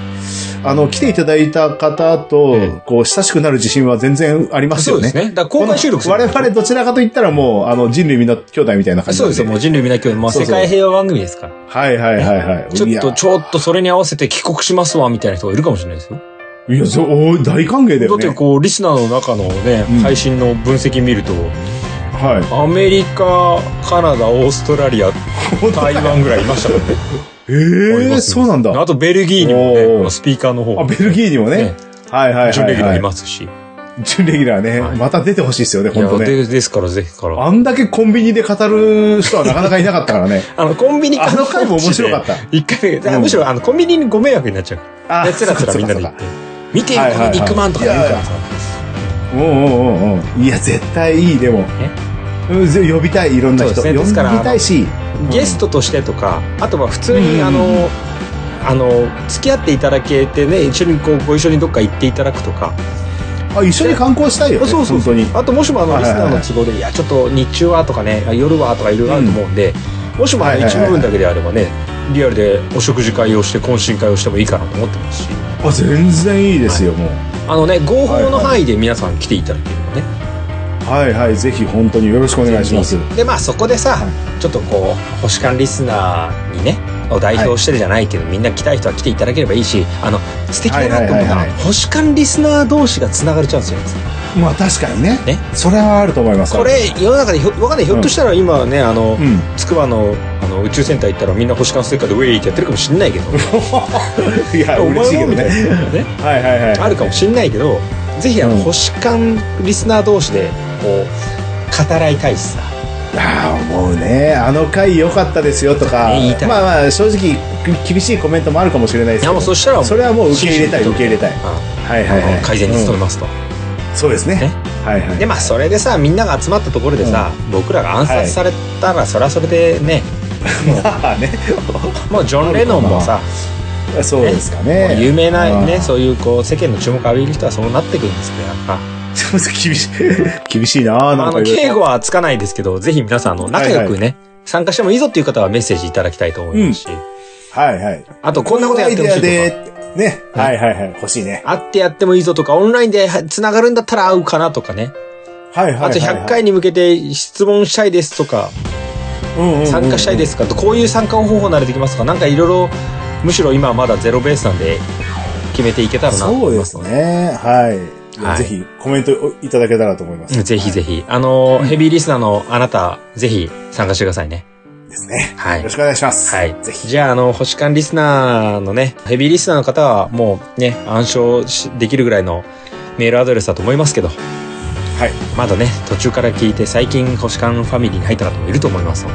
あの、来ていただいた方と、うんこう、親しくなる自信は全然ありますよね。そうですね。だから公開収録する。我々どちらかと言ったらもう、あの、人類みんな兄弟みたいな感じそうですよ。もう人類みんな今日、まあ、世界平和番組ですから。はいはいはいはい。ちょっとちょっとそれに合わせて帰国しますわみたいな人がいるかもしれないですよ。いや、そう、お大歓迎だだよね。ってこうリスナーの中のね、うん。配信の分析見るとはアメリカカナダオーストラリア台湾ぐらいいましたもんねええー、そうなんだ。あとベルギーにもねスピーカーの方あ、ベルギーにもね。ねはいはいはい、はい。準レギュラーいますし、準レギュラーね。はいまた出てほしいですよね、本当ね。でですからぜひからあんだけコンビニで語る人はなかなかいなかったからね。あのコンビニあの回も面白かった 一回目、うんむしろあのコンビニにご迷惑になっちゃうあやつらつらみんなで行って見てこの肉まんとか言うからさうんうんうんうん。いや、絶対いい、でも。うんぜ呼びたい、いろんな人。ね呼びたいし。ゲストとしてとかあとは普通にうんあのあの付き合っていただけてね一緒にこうご一緒にどっか行っていただくとかあ、一緒に観光したいよね。そうそう本当に。あともしもあのリスはいはいはいナーの都合で、いやちょっと日中はとかねあ夜はとかいろいろあると思うんで、もしもあのはいはいはい一部分だけであればねリアルでお食事会をして懇親会をしてもいいかなと思ってますしあ、全然いいですよ、もう。あのね合法の範囲で皆さん来ていただければね、はいはい、ぜひ本当によろしくお願いします。でまあそこでさ、はちょっとこう星間リスナーにねを代表してるじゃないけど、みんな来たい人は来ていただければいいしあの素敵だなと思ったのははいはいリスナー同士がつながるチャンスじゃないですかまあ確かにね。ね？それはあると思います。これ世の中でひょわかんないひょっとしたら今ねあの、うん。筑波のあの宇宙センター行ったらみんな星間ステッカーでウェイってやってるかもしんないけど いや、嬉しいけどね。ね？はいはいはい。あるかもしんないけどぜひあの、うん星間リスナー同士でこう語らいたいしさ。ああ、もうね、あの回良かったですよとか。まあまあ、正直、き厳しいコメントもあるかもしれないですけど。いやもう、そしたらそれはもう受け入れたい、受け入れたい。うん。はいはいはい。改善に努めますと、うん。そうですね。ね。はいはい。でまあそれでさみんなが集まったところでさ、僕らが暗殺されたら、それはそれでねまあね。もうジョン・レノンもさ、そうですかもね。う有名なねあ。そういうこう世間の注目を浴びる人はそうなってくるんですけどやっぱー厳しい。厳しいなあのなんか言うと敬語はつかないですけどぜひ皆さんあの仲良くね、参加してもいいぞっていう方はメッセージいただきたいと思いますし、はいはい。あとこんなことやってほしいとかね。はいはいはい。欲しいね。会ってやってもいいぞとか、オンラインで繋がるんだったら会うかなとかね。はいはいはいはい。あと100回に向けて質問したいですとか、参加したいですすとか、こういう参加方法慣れてきますとか、なんかいろいろ、むしろ今はまだゼロベースなんで、決めていけたらなと思いますので。ね。はい。はいぜひコメントいただけたらと思います。ぜひぜひ。あの、ヘビーリスナーのあなた、ぜひ参加してくださいね。ですね。はいよろしくお願いします。はい。ぜひ。じゃあ、あの、星間リスナーのね、ヘビーリスナーの方は、もうね、暗唱しできるぐらいのメールアドレスだと思いますけど、はい。まだね、途中から聞いて、最近星間ファミリーに入った方もいると思いますの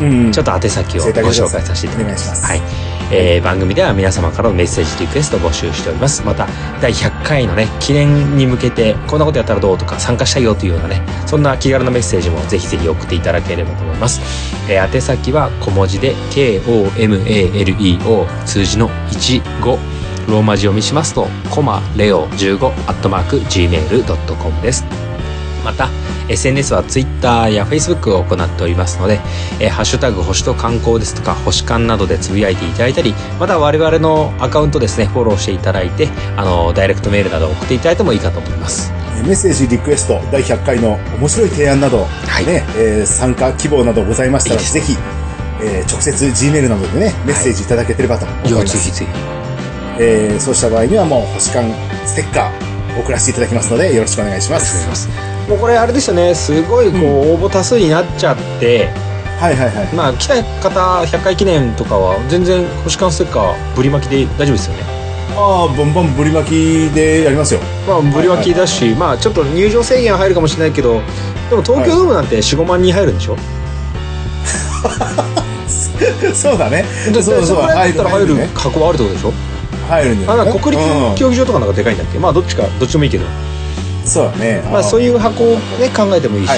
で、うんちょっと宛先をご紹介させていただきます。お願いしますはい。えー番組では皆様からのメッセージリクエスト募集しております。また、第100回のね、記念に向けて、こんなことやったらどうとか、参加したいよというようなね、そんな気軽なメッセージもぜひぜひ送っていただければと思います。えー宛先は小文字で、K-O-M-A-L-E-O、数字の15、ローマ字読みしますと、コマレオ15、アットマーク、gmail.com です。また SNS は Twitter や Facebook を行っておりますので、えーハッシュタグ星と観光ですとか星間などでつぶやいていただいたりまた我々のアカウントですねフォローしていただいてあのダイレクトメールなどを送っていただいてもいいかと思います。えーメッセージリクエスト第100回の面白い提案など、はい。ねえー参加希望などございましたらぜひ、えー直接 G メールなどでねメッセージいただけてればと思います、ぜひえーそうした場合にはもう星間ステッカー送らせていただきますのでよろしくお願いしますもうこれあれですよね。すごいこう、応募多数になっちゃって。はいはいはい。まあ来た方100回記念とかは全然星間ステッカーぶり巻きで大丈夫ですよね。ああボンボンぶり巻きでやりますよ。まあぶり巻きだし、まあちょっと入場制限は入るかもしれないけどでも東京ドームなんて45万人入るんでしょ、そうだね。でそうそうそこら辺だったら入るね。格好はあるってことでしょ？入るんじゃあない？なんか国立うん競技場とかなんかでかいんだっけ？まあどっちかどっちでもいいけどそうだね。まあそうういう箱をね考えてもいいし、は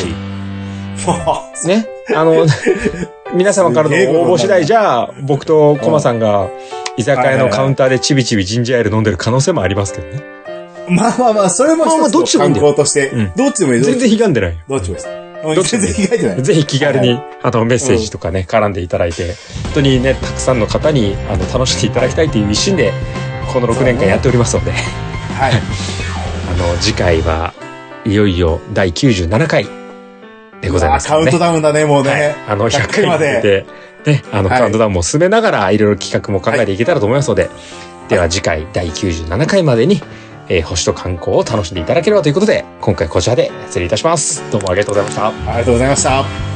い。ね？あの 皆様からの応募次第じゃあ僕とコマさんが居酒屋のカウンターでちびちびジンジャーエール飲んでる可能性もありますけどね。まあまあまあ、それもまあまあ一つの観どっちでもいいんだよ。光として。うん、どっちでもいい？全然悲願でないよ。どっちもいい。です。全然ない。ぜひ気軽に、はい。あの、メッセージとかね、絡んでいただいて、本当にね、たくさんの方に、あの、楽しんでいただきたいという一心で、この6年間やっておりますので、はい。あの、次回はいよいよ第97回でございます、ね。カウントダウンだね、もうはいね。あの、100 100回までで、ね、あの、はいカウントダウンも進めながら、いろいろ企画も考えていけたらと思いますので、では次回第97回までに、えー星と観光を楽しんでいただければということで、今回こちらで失礼いたします。どうもありがとうございました。ありがとうございました。